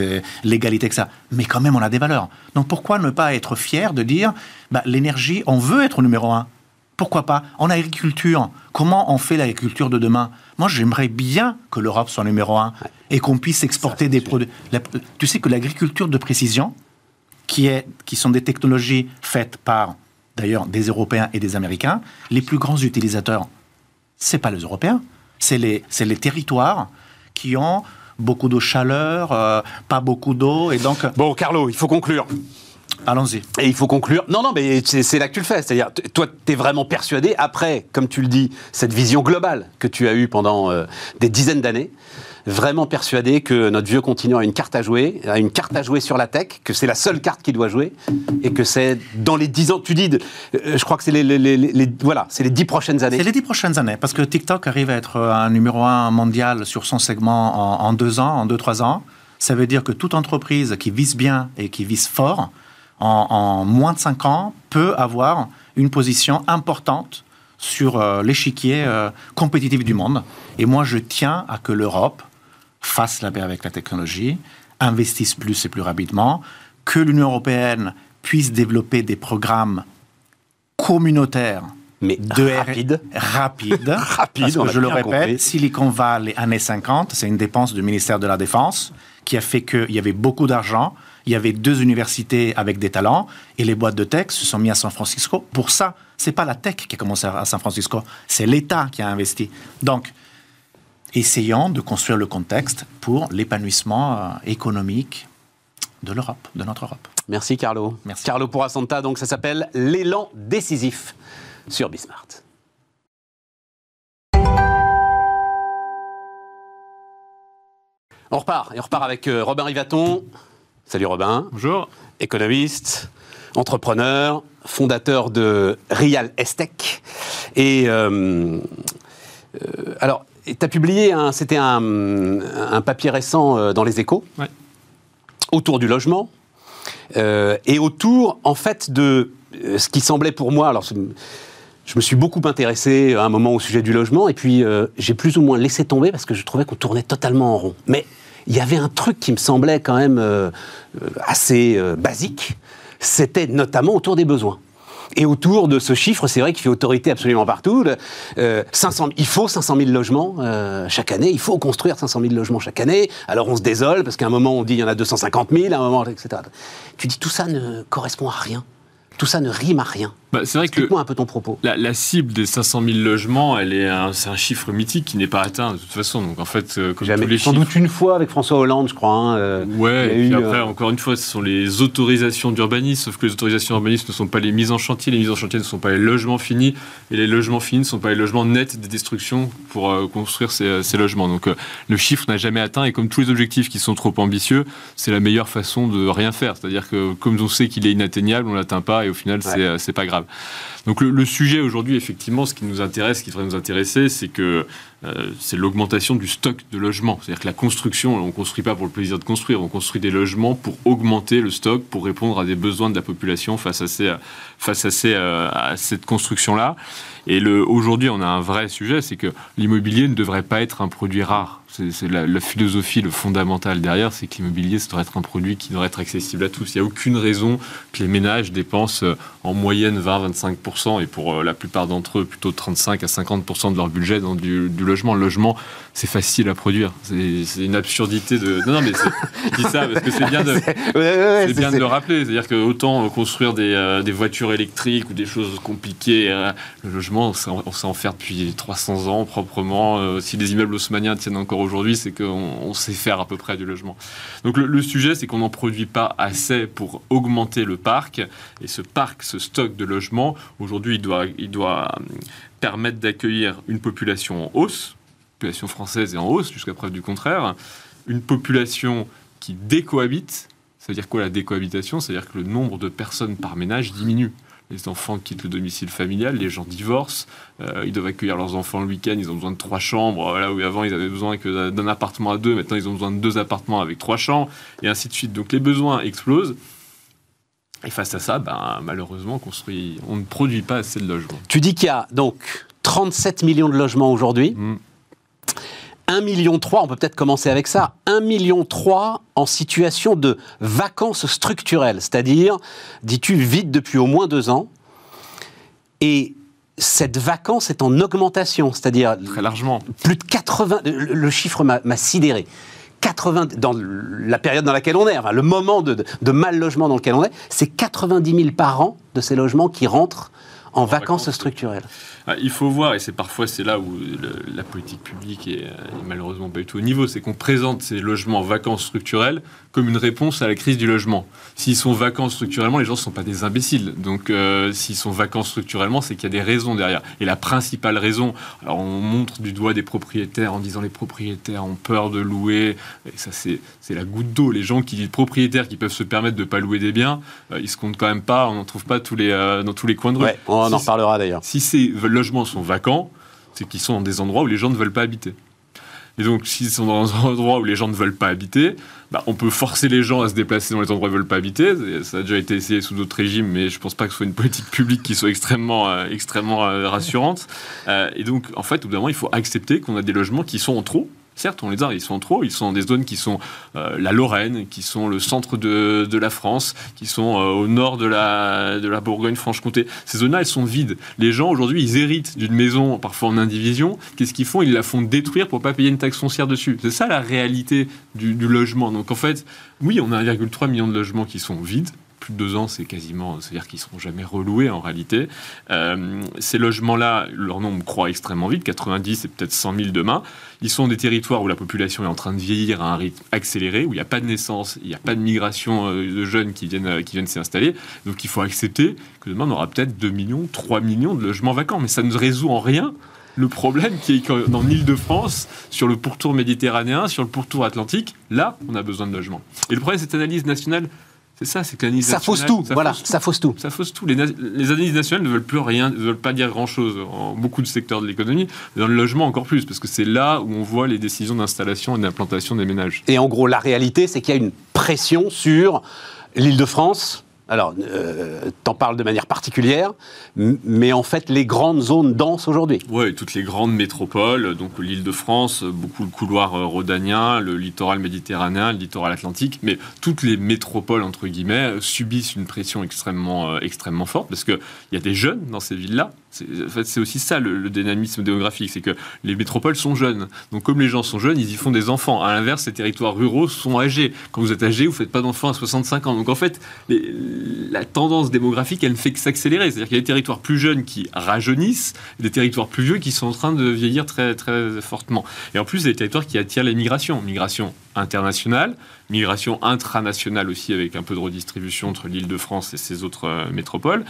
l'égalité, etc. Mais quand même, on a des valeurs. Donc pourquoi ne pas être fier de dire, bah, l'énergie, on veut être numéro un pourquoi pas En agriculture, comment on fait l'agriculture de demain? Moi, j'aimerais bien que l'Europe soit numéro un et qu'on puisse exporter des produits. tu sais que l'agriculture de précision, qui, est, qui sont des technologies faites par, d'ailleurs, des Européens et des Américains, les plus grands utilisateurs, c'est pas les Européens, c'est les, les territoires qui ont beaucoup de chaleur, euh, pas beaucoup d'eau, et donc... Bon, Carlo, il faut conclure. Allons-y. Et il faut conclure. Non, non, mais c'est là que tu le fais. C'est-à-dire, toi, tu es vraiment persuadé, après, comme tu le dis, cette vision globale que tu as eue pendant euh, des dizaines d'années, vraiment persuadé que notre vieux continent a une carte à jouer, a une carte à jouer sur la tech, que c'est la seule carte qu'il doit jouer, et que c'est dans les dix ans, tu dis, euh, je crois que c'est les, les, voilà, c'est les dix prochaines années. C'est les dix prochaines années, parce que TikTok arrive à être un numéro un mondial sur son segment en, en deux ans, en deux, trois ans. Ça veut dire que toute entreprise qui vise bien et qui vise fort, en, moins de 5 ans, peut avoir une position importante sur euh, l'échiquier euh, compétitif du monde. Et moi, je tiens à que l'Europe fasse la paix avec la technologie, investisse plus et plus rapidement, que l'Union européenne puisse développer des programmes communautaires mais de rapide. Rapide. rapide. Parce que je le répète, Silicon Valley, années 50, c'est une dépense du ministère de la Défense qui a fait qu'il y avait beaucoup d'argent il y avait deux universités avec des talents et les boîtes de tech se sont mis à San Francisco. Pour ça, c'est pas la tech qui a commencé à San Francisco, c'est l'État qui a investi. Donc, essayons de construire le contexte pour l'épanouissement euh, économique de l'Europe, de notre Europe. Merci Carlo. Merci. Carlo Pourasanta, donc ça s'appelle l'élan décisif sur Bismart. On repart, et on repart avec euh, Robin Rivaton, Salut Robin. Bonjour. Économiste, entrepreneur, fondateur de Real Estec. Et euh, euh, alors, tu as publié, c'était un, papier récent euh, dans les échos autour du logement et autour, en fait, de ce qui semblait pour moi. Alors, je me suis beaucoup intéressé à un moment au sujet du logement et puis j'ai plus ou moins laissé tomber parce que je trouvais qu'on tournait totalement en rond. Mais il y avait un truc qui me semblait quand même euh, euh, assez euh, basique, c'était notamment autour des besoins. Et autour de ce chiffre, c'est vrai qu'il fait autorité absolument partout. Euh, 500, il faut 500 000 logements euh, chaque année. Il faut construire 500 000 logements chaque année. Alors on se désole parce qu'à un moment on dit il y en a 250 000, à un moment etc. Tu dis tout ça ne correspond à rien. Tout ça ne rime à rien. Bah, c'est vrai que Explique-moi un peu ton propos. la, la cible des 500 000 logements, elle est un- c'est un chiffre mythique qui n'est pas atteint de toute façon. Donc en fait, euh, tous Jamais. les Sans chiffres, doute une fois avec François Hollande, je crois. hein, euh, Ouais, et puis après, euh, encore une fois, ce sont les autorisations d'urbanisme, sauf que les autorisations d'urbanisme ne sont pas les mises en chantier, les mises en chantier ne sont pas les logements finis, et les logements finis ne sont pas les logements nets des destructions pour euh, construire ces, ces logements. Donc euh, le chiffre n'a jamais atteint, et comme tous les objectifs qui sont trop ambitieux, c'est la meilleure façon de rien faire. C'est-à-dire que comme on sait qu'il est inatteignable, on l'atteint pas, et au final, euh, c'est pas grave. Donc le, sujet aujourd'hui, effectivement, ce qui nous intéresse, ce qui devrait nous intéresser, c'est que euh, c'est l'augmentation du stock de logements. C'est-à-dire que la construction, on ne construit pas pour le plaisir de construire, on construit des logements pour augmenter le stock, pour répondre à des besoins de la population face à, euh, cette construction-là. Et aujourd'hui, on a un vrai sujet, c'est que l'immobilier ne devrait pas être un produit rare. C'est la, la philosophie, le fondamental derrière, c'est que l'immobilier, ça devrait être un produit qui devrait être accessible à tous. Il n'y a aucune raison que les ménages dépensent euh, en moyenne 20-25%, et pour euh, la plupart d'entre eux, plutôt 35 à 50% de leur budget dans du, du logement. Le logement, c'est facile à produire. C'est une absurdité de... Non, non, mais c'est- je dis ça parce que c'est bien de... ouais, bien de le rappeler, c'est-à-dire que autant construire des, euh, des voitures électriques ou des choses compliquées, euh, le logement, on sait en- on sait en faire depuis 300 ans proprement. Euh, si les immeubles haussmanniens tiennent encore aujourd'hui, c'est qu'on on sait faire à peu près du logement. Donc le, le sujet, c'est qu'on n'en produit pas assez pour augmenter le parc. Et ce parc, ce stock de logements, aujourd'hui, il doit, il doit euh, permettre d'accueillir une population en hausse, population française est en hausse jusqu'à preuve du contraire, une population qui décohabite. Ça veut dire quoi la décohabitation C'est-à-dire que le nombre de personnes par ménage diminue. Les enfants quittent le domicile familial, les gens divorcent, euh, ils doivent accueillir leurs enfants le week-end, ils ont besoin de trois chambres, voilà, où avant ils avaient besoin que d'un appartement à deux, maintenant ils ont besoin de deux appartements avec trois chambres, et ainsi de suite. Donc les besoins explosent. Et face à ça, ben, malheureusement, on construit, on ne produit pas assez de logements. Tu dis qu'il y a donc 37 millions de logements aujourd'hui. Mm. 1 million 3, on peut peut-être commencer avec ça, 1 million 3 en situation de vacances structurelles, c'est-à-dire, dis-tu, vide depuis au moins deux ans. Et cette vacance est en augmentation, c'est-à-dire Très largement. plus de 80, le, chiffre m'a sidéré. 80, dans la période dans laquelle on est, enfin, le moment de, de- de mal logement dans lequel on est, c'est 90 000 par an de ces logements qui rentrent en, vacances, vacances. structurelles. Ah, Il faut voir, et c'est parfois c'est là où le- la politique publique est, euh, est malheureusement pas du tout au niveau, c'est qu'on présente ces logements vacances structurels comme une réponse à la crise du logement. S'ils sont vacants structurellement, les gens ne sont pas des imbéciles. Donc euh, s'ils sont vacants structurellement, c'est qu'il y a des raisons derrière. Et la principale raison, alors on montre du doigt des propriétaires en disant les propriétaires ont peur de louer, et ça c'est c'est la goutte d'eau. Les gens qui propriétaires qui peuvent se permettre de pas louer des biens, euh, ils se comptent quand même pas, on n'en trouve pas tous les, euh, dans tous les coins de rue. Ouais, on en Si- reparlera d'ailleurs. si ces logements sont vacants, c'est qu'ils sont dans des endroits où les gens ne veulent pas habiter. Et donc, s'ils sont dans un endroit où les gens ne veulent pas habiter, bah, on peut forcer les gens à se déplacer dans les endroits où ils ne veulent pas habiter. Ça a déjà été essayé sous d'autres régimes, mais je ne pense pas que ce soit une politique publique qui soit extrêmement, euh, extrêmement euh, rassurante. Euh, et donc, en fait, au bout d'un moment, il faut accepter qu'on a des logements qui sont en trop. Certes, on les a, ils sont trop, ils sont dans des zones qui sont euh, la Lorraine, qui sont le centre de, de la France, qui sont euh, au nord de la, de la Bourgogne-Franche-Comté. Ces zones-là, elles sont vides. Les gens, aujourd'hui, ils héritent d'une maison, parfois en indivision. Qu'est-ce qu'ils font? Ils la font détruire pour pas payer une taxe foncière dessus. C'est ça la réalité du, du logement. Donc en fait, oui, on a 1,3 million de logements qui sont vides. Plus de deux ans, c'est quasiment, c'est-à-dire qu'ils seront jamais reloués en réalité. Euh, ces logements-là, leur nombre croît extrêmement vite, 90 et peut-être 100 000 demain. Ils sont des territoires où la population est en train de vieillir à un rythme accéléré, où il n'y a pas de naissance, il n'y a pas de migration euh, de jeunes qui viennent, euh, qui viennent s'y installer. Donc il faut accepter que demain on aura peut-être 2 millions, 3 millions de logements vacants. Mais ça ne résout en rien le problème qui est qu'en Ile-de-France, sur le pourtour méditerranéen, sur le pourtour atlantique, là, on a besoin de logements. Et le problème, cette analyse nationale, c'est ça, c'est que l'analyse Ça fausse tout, voilà, fausse ça fausse tout. ça fausse tout. Les, les analyses nationales ne veulent plus rien, ne veulent pas dire grand-chose en beaucoup de secteurs de l'économie. Dans le logement encore plus, parce que c'est là où on voit les décisions d'installation et d'implantation des ménages. Et en gros, la réalité, c'est qu'il y a une pression sur l'Île-de-France, alors, euh, t'en parles de manière particulière, mais en fait, les grandes zones denses aujourd'hui. Oui, toutes les grandes métropoles, donc l'île de France, beaucoup le couloir euh, rhodanien, le littoral méditerranéen, le littoral atlantique, mais toutes les métropoles, entre guillemets, subissent une pression extrêmement, euh, extrêmement forte parce qu'il y a des jeunes dans ces villes-là. En fait, c'est aussi ça le, le dynamisme démographique, c'est que les métropoles sont jeunes. Donc, comme les gens sont jeunes, ils y font des enfants. À l'inverse, les territoires ruraux sont âgés. Quand vous êtes âgé, vous ne faites pas d'enfants à 65 ans. Donc, en fait, les- la tendance démographique, elle ne fait que s'accélérer. C'est-à-dire qu'il y a des territoires plus jeunes qui rajeunissent, des territoires plus vieux qui sont en train de vieillir très, très fortement. Et en plus, il y a des territoires qui attirent les migrations. Migration internationale, migration intranationale aussi, avec un peu de redistribution entre l'île de France et ses autres euh, métropoles.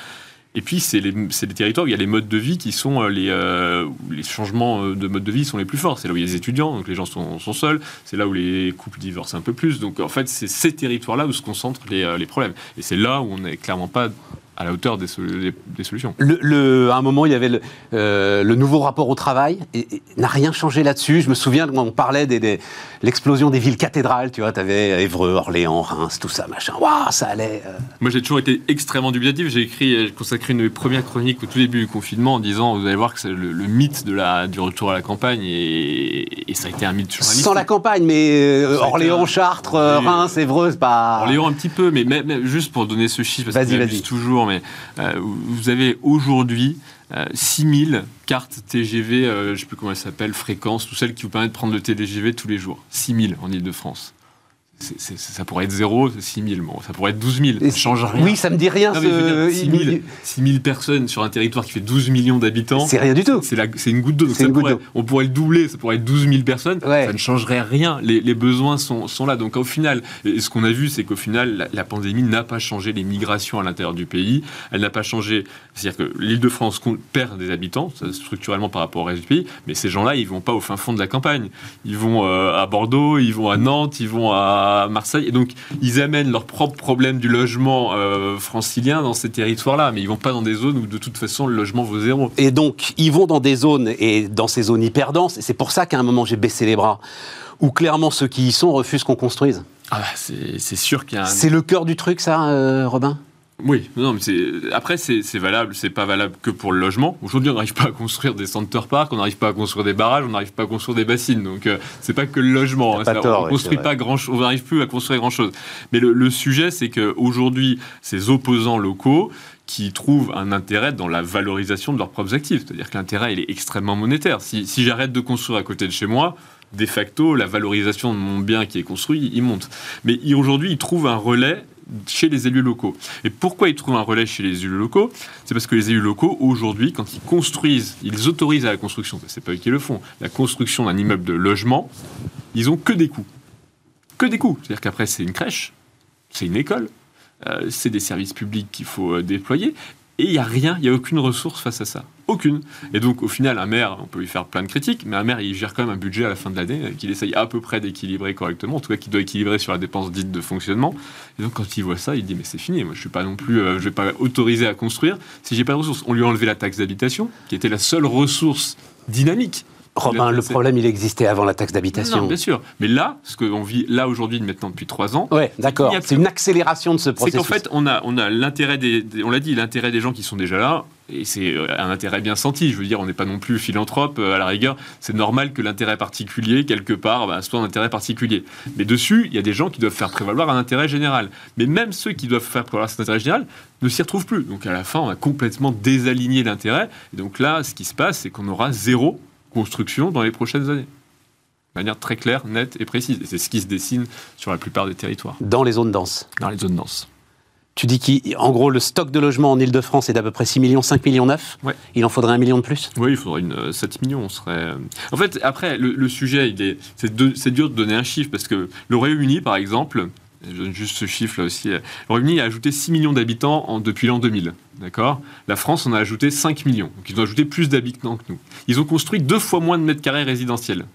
Et puis, c'est les, les territoires où il y a les modes de vie qui sont euh, les, euh, les changements euh, de mode de vie sont les plus forts. C'est là où il y a les étudiants, donc les gens sont, seuls. C'est là où les couples divorcent un peu plus. Donc, en fait, c'est ces territoires-là où se concentrent les problèmes. Et c'est là où on n'est clairement pas à la hauteur des, sol- des- des solutions. Le, le- à un moment, il y avait le, euh, le nouveau rapport au travail, et, et n'a rien changé là-dessus. Je me souviens quand on parlait des, des- l'explosion des villes cathédrales, tu vois, tu avais Évreux, Orléans, Reims, tout ça, machin. Waouh, ça allait. euh. Moi, j'ai toujours été extrêmement dubitatif. J'ai écrit, j'ai consacré une de mes premières chroniques au tout début du confinement en disant, vous allez voir que c'est le, le mythe de la, du retour à la campagne et, et ça a été un mythe journalistique. Sans la campagne, mais euh, Orléans, un- Chartres, Reims, Évreux, c'est pas. Orléans un petit peu, mais juste pour donner ce chiffre, parce que vas-y. Mais euh, vous avez aujourd'hui euh, 6000 cartes TGV, euh, je ne sais plus comment elles s'appellent, fréquences, tout celles qui vous permettent de prendre le TGV tous les jours. 6000 en Ile-de-France. Ça pourrait être zéro, c'est 6000. Bon, ça pourrait être 12 000. Et Ça change rien. Oui, ça me dit rien. Non, ce- dire, 6 000, 6 000 personnes sur un territoire qui fait 12 millions d'habitants. C'est rien du tout. C'est une goutte d'eau. On pourrait le doubler, ça pourrait être 12 000 personnes. Ouais. Ça ne changerait rien. Les, les besoins sont, sont là. Donc au final, ce qu'on a vu, c'est qu'au final, la, la pandémie n'a pas changé les migrations à l'intérieur du pays. Elle n'a pas changé. C'est-à-dire que l'Île-de-France compte- perd des habitants, structurellement par rapport au reste du pays. Mais ces gens-là, ils vont pas au fin fond de la campagne. Ils vont euh, à Bordeaux, ils vont à Nantes, ils vont à Marseille. Et donc, ils amènent leurs propres problèmes du logement euh, francilien dans ces territoires-là. Mais ils vont pas dans des zones où de toute façon le logement vaut zéro. Et donc, ils vont dans des zones, et dans ces zones hyper denses, et c'est pour ça qu'à un moment, j'ai baissé les bras, où clairement ceux qui y sont refusent qu'on construise. Ah bah, c'est c'est sûr qu'il y a un... C'est le cœur du truc, ça, euh, Robin? Oui, non, mais c'est après c'est c'est valable, c'est pas valable que pour le logement. Aujourd'hui, on n'arrive pas à construire des center parks, on n'arrive pas à construire des barrages, on n'arrive pas à construire des bassines. Donc euh, c'est pas que le logement. Hein, tort, on ouais, construit pas grand, on n'arrive plus à construire grand chose. Mais le, le sujet, c'est que aujourd'hui, ces opposants locaux qui trouvent un intérêt dans la valorisation de leurs propres actifs. C'est-à-dire que l'intérêt, il est extrêmement monétaire. Si, si j'arrête de construire à côté de chez moi, de facto, la valorisation de mon bien qui est construit, il monte. Mais aujourd'hui, ils trouvent un relais chez les élus locaux. Et pourquoi ils trouvent un relais chez les élus locaux? C'est parce que les élus locaux, aujourd'hui, quand ils construisent, ils autorisent à la construction, c'est pas eux qui le font, la construction d'un immeuble de logement, ils ont que des coûts. Que des coûts. C'est-à-dire qu'après, c'est une crèche, c'est une école, euh, c'est des services publics qu'il faut euh, déployer. Et il n'y a rien, il n'y a aucune ressource face à ça. Aucune. Et donc, au final, un maire, on peut lui faire plein de critiques, mais un maire, il gère quand même un budget à la fin de l'année qu'il essaye à peu près d'équilibrer correctement, en tout cas qu'il doit équilibrer sur la dépense dite de fonctionnement. Et donc, quand il voit ça, il dit, mais c'est fini, moi, je suis pas non plus, euh, je vais pas autoriser à construire si j'ai pas de ressources. On lui a enlevé la taxe d'habitation, qui était la seule ressource dynamique. Robin, le C'est- problème, il existait avant la taxe Non, d'habitation. bien sûr. Mais là, ce qu'on vit là aujourd'hui, maintenant depuis trois ans, Ouais, d'accord. A C'est une accélération de ce c'est processus. qu'en fait, on a, on a l'intérêt des, des- on l'a dit, l'intérêt des gens qui sont déjà là, et c'est euh, un intérêt bien senti. Je veux dire, on n'est pas non plus philanthrope euh, à la rigueur. C'est normal que l'intérêt particulier, quelque part, bah, soit un intérêt particulier. Mais dessus, il y a des gens qui doivent faire prévaloir un intérêt général. Mais même ceux qui doivent faire prévaloir cet intérêt général ne s'y retrouvent plus. Donc à la fin, on a complètement désaligné l'intérêt. Et donc là, ce qui se passe, c'est qu'on aura zéro construction dans les prochaines années. De manière très claire, nette et précise. Et c'est ce qui se dessine sur la plupart des territoires, Dans les zones denses. dans les zones denses. Tu dis qu'en gros, le stock de logements en Ile-de-France est d'à peu près 6 millions, 5 millions 9 Ouais. Il en faudrait un million de plus? Oui, il faudrait une euh, 7 millions. On serait. euh, En fait, après, le, le sujet, c'est dur de donner un chiffre parce que le Royaume-Uni, par exemple, je donne juste ce chiffre là aussi. Le Royaume-Uni a ajouté 6 millions d'habitants depuis l'an 2000. D'accord? La France en a ajouté 5 millions. Donc ils ont ajouté plus d'habitants que nous. Ils ont construit deux fois moins de mètres carrés résidentiels.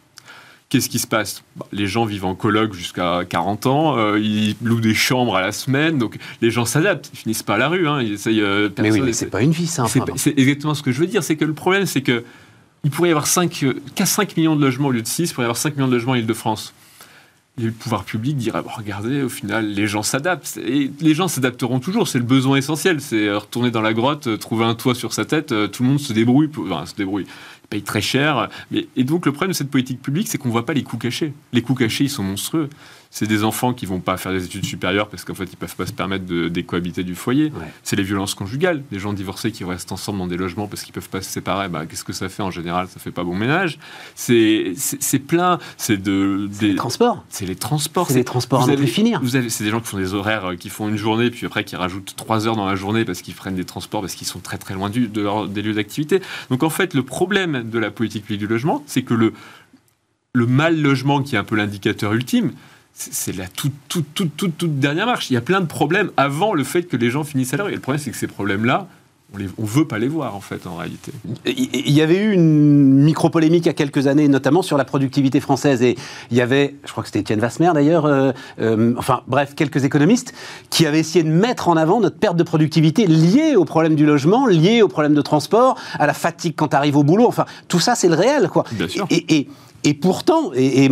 Qu'est-ce qui se passe? Bah, Les gens vivent en coloc jusqu'à 40 ans, euh, ils louent des chambres à la semaine, donc les gens s'adaptent, ils finissent pas à la rue. Hein, ils essayent, euh, Mais oui, mais c'est pas une vie, ça. c'est enfin, pas- c'est exactement ce que je veux dire. C'est que le problème, c'est que il pourrait y avoir 5, qu'à 5 millions de logements au lieu de 6, il pourrait y avoir 5 millions de logements en Ile-de-France. Et le pouvoir public dirait bah, regardez, au final, les gens s'adaptent. Et les gens s'adapteront toujours. C'est le besoin essentiel. C'est euh, retourner dans la grotte, euh, trouver un toit sur sa tête. euh, Tout le monde se débrouille. pour- Enfin, se débrouille. Il paye très cher. Et donc, le problème de cette politique publique, c'est qu'on ne voit pas les coûts cachés. Les coûts cachés, ils sont monstrueux. C'est des enfants qui vont pas faire des études supérieures parce qu'en fait, ils peuvent pas se permettre de décohabiter du foyer. Ouais. C'est les violences conjugales. Des gens divorcés qui restent ensemble dans des logements parce qu'ils peuvent pas se séparer. Bah, qu'est-ce que ça fait en général? Ça fait pas bon ménage. C'est plein. C'est de Les des transports. c'est les transports. C'est les transports vous plus finir. Vous avez, c'est des gens qui font des horaires, euh, qui font une journée, puis après qui rajoutent trois heures dans la journée parce qu'ils prennent des transports, parce qu'ils sont très très loin du, de leur- des lieux d'activité. Donc en fait, le problème de la politique publique du logement, c'est que le, le mal logement, qui est un peu l'indicateur ultime, c'est la toute, toute, toute, toute, toute dernière marche. Il y a plein de problèmes avant le fait que les gens finissent à l'heure. Et le problème, c'est que ces problèmes-là, on ne veut pas les voir en fait en réalité. Il il y avait eu une micro-polémique il y a quelques années, notamment sur la productivité française. Et il y avait, je crois que c'était Étienne Vasmer d'ailleurs, euh, euh, enfin bref, quelques économistes qui avaient essayé de mettre en avant notre perte de productivité liée au problème du logement, liée au problème de transport, à la fatigue quand tu arrives au boulot. Enfin, tout ça, c'est le réel, quoi. Bien sûr. Et, et- et pourtant, et, et,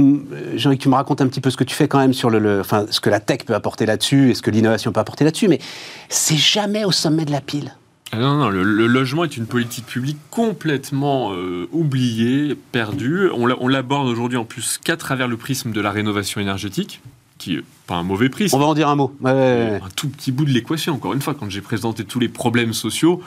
j'ai envie que tu me racontes un petit peu ce que tu fais quand même sur le, enfin, ce que la tech peut apporter là-dessus et ce que l'innovation peut apporter là-dessus, mais c'est jamais au sommet de la pile. Ah non, non, le, le logement est une politique publique complètement euh, oubliée, perdue. On l'aborde aujourd'hui en plus qu'à travers le prisme de la rénovation énergétique, qui est pas un mauvais prisme. On va en dire un mot. Ouais. Un tout petit bout de l'équation. Encore une fois, quand j'ai présenté tous les problèmes sociaux,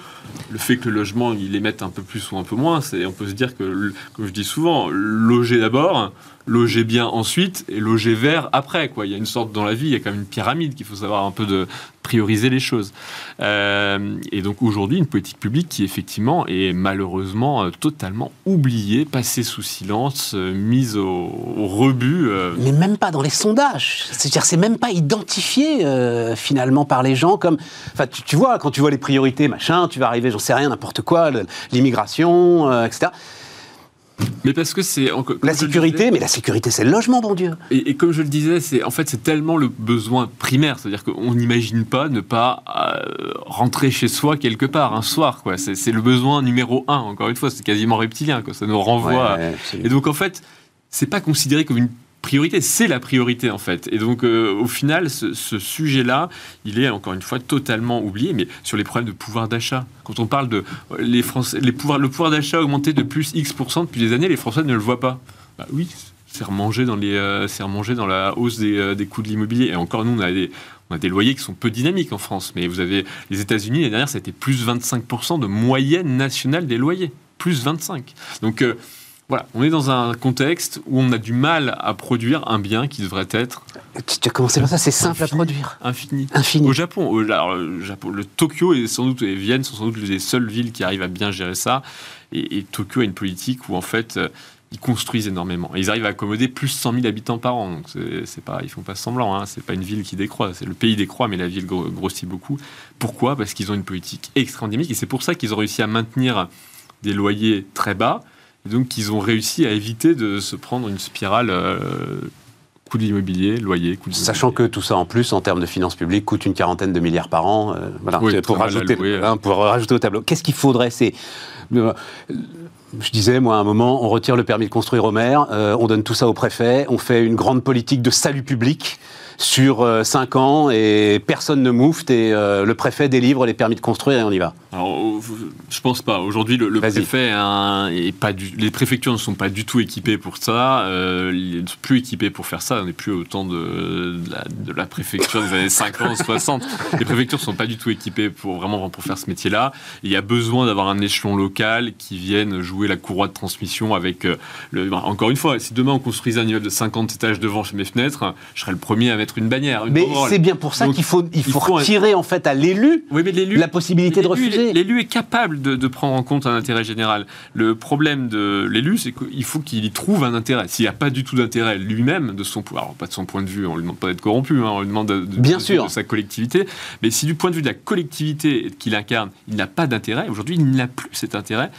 le fait que le logement, il émette un peu plus ou un peu moins, c'est, on peut se dire que, comme je dis souvent, loger d'abord, loger bien ensuite et loger vert après. Quoi. Il y a une sorte dans la vie, il y a quand même une pyramide qu'il faut savoir un peu de prioriser les choses. Euh, et donc aujourd'hui, une politique publique qui effectivement est malheureusement euh, totalement oubliée, passée sous silence, euh, mise au, rebut. mais même pas dans les sondages. C'est-à-dire, c'est même pas identifié finalement par les gens comme. Enfin, tu, tu vois, quand tu vois les priorités, machin, tu vas arriver, j'en sais rien, n'importe quoi, l'immigration, etc. mais parce que c'est... La sécurité, disais- mais la sécurité, c'est le logement, bon Dieu. Et, et comme je le disais, c'est en fait c'est tellement le besoin primaire, c'est-à-dire qu'on n'imagine pas ne pas euh, rentrer chez soi quelque part un soir, quoi. C'est le besoin numéro un. Encore une fois, c'est quasiment reptilien, quoi. Ça nous renvoie. Ouais. Et donc en fait, c'est pas considéré comme une priorité, c'est la priorité en fait. Et donc euh, au final, ce, sujet-là, il est encore une fois totalement oublié. Mais sur les problèmes de pouvoir d'achat, quand on parle de euh, les les pouvoirs, le pouvoir d'achat a augmenté de plus X depuis des années, les Français ne le voient pas. Bah oui, c'est remangé dans euh, remangé dans la hausse des, des coûts de l'immobilier. Et encore nous, on a des on a des loyers qui sont peu dynamiques en France, mais vous avez les États-Unis l'année dernière, ça a été plus 25% de moyenne nationale des loyers, plus 25. Donc voilà, on est dans un contexte où on a du mal à produire un bien qui devrait être Tu, tu as commencé par ça, c'est simple à produire. infini. Infini. Au Japon, au, alors, le Japon, le Tokyo et sans doute et Vienne sont sans doute les seules villes qui arrivent à bien gérer ça. Et, et Tokyo a une politique où en fait euh, ils construisent énormément. Et ils arrivent à accommoder plus de 100 000 habitants par an. Donc c'est pas, ils font pas semblant. Hein. C'est pas une ville qui décroît. C'est le pays décroît, mais la ville gro- grossit beaucoup. Pourquoi? Parce qu'ils ont une politique extrêmement dynamique. Et c'est pour ça qu'ils ont réussi à maintenir des loyers très bas. Et donc ils ont réussi à éviter de se prendre une spirale. euh, coût de l'immobilier, loyer, coût de Sachant que tout ça, en plus, en termes de finances publiques, coûte une quarantaine de milliards par an. euh, voilà, Oui, c'est pour, très mal rajouter, alloué, hein, pour rajouter au tableau. Qu'est-ce qu'il faudrait C'est. euh, Je disais, moi, à un moment, on retire le permis de construire au maire, euh, on donne tout ça au préfet, on fait une grande politique de salut public sur 5 ans et personne ne moufte et euh, le préfet délivre les permis de construire et on y va. Alors, euh, je pense pas. Aujourd'hui, le, préfet hein, est pas du, les préfectures ne sont pas du tout équipées pour ça. Euh, ils ne sont plus équipées pour faire ça. On n'est plus au temps de, de la, de la préfecture des années 50, 60. Les préfectures ne sont pas du tout équipées pour vraiment pour faire ce métier-là. Il y a besoin d'avoir un échelon local qui vienne jouer la courroie de transmission avec euh, le. ben, encore une fois, si demain on construisait un immeuble de 50 étages devant chez mes fenêtres, je serais le premier à mettre une bannière. Une Mais c'est bien pour ça qu'il faut, il faut, faut un- retirer en fait à l'élu Oui, la possibilité de refuser. L'élu est capable de, de prendre en compte un intérêt général. Le problème de l'élu, c'est qu'il faut qu'il y trouve un intérêt. S'il n'y a pas du tout d'intérêt lui-même, de son alors pas de son point de vue, on lui demande pas d'être corrompu, hein, on lui demande de, de- Bien sûr. de sa collectivité. Mais si du point de vue de la collectivité qu'il incarne, il n'a pas d'intérêt, aujourd'hui il n'a plus cet intérêt,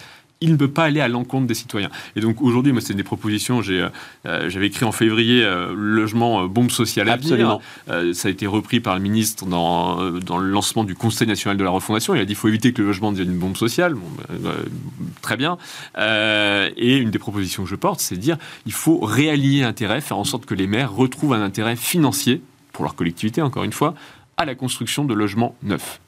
il ne peut pas aller à l'encontre des citoyens. Et donc aujourd'hui, moi, c'est des propositions. J'ai, euh, j'avais écrit en février euh, logement euh, bombe sociale Absolument. ça a été repris par le ministre dans, dans le lancement du Conseil national de la refondation. Il a dit qu'il faut éviter que le logement devienne une bombe sociale. Bon, bah, très bien. et une des propositions que je porte, c'est de dire il faut réaligner l'intérêt, faire en sorte que les maires retrouvent un intérêt financier pour leur collectivité, encore une fois, à la construction de logements neufs.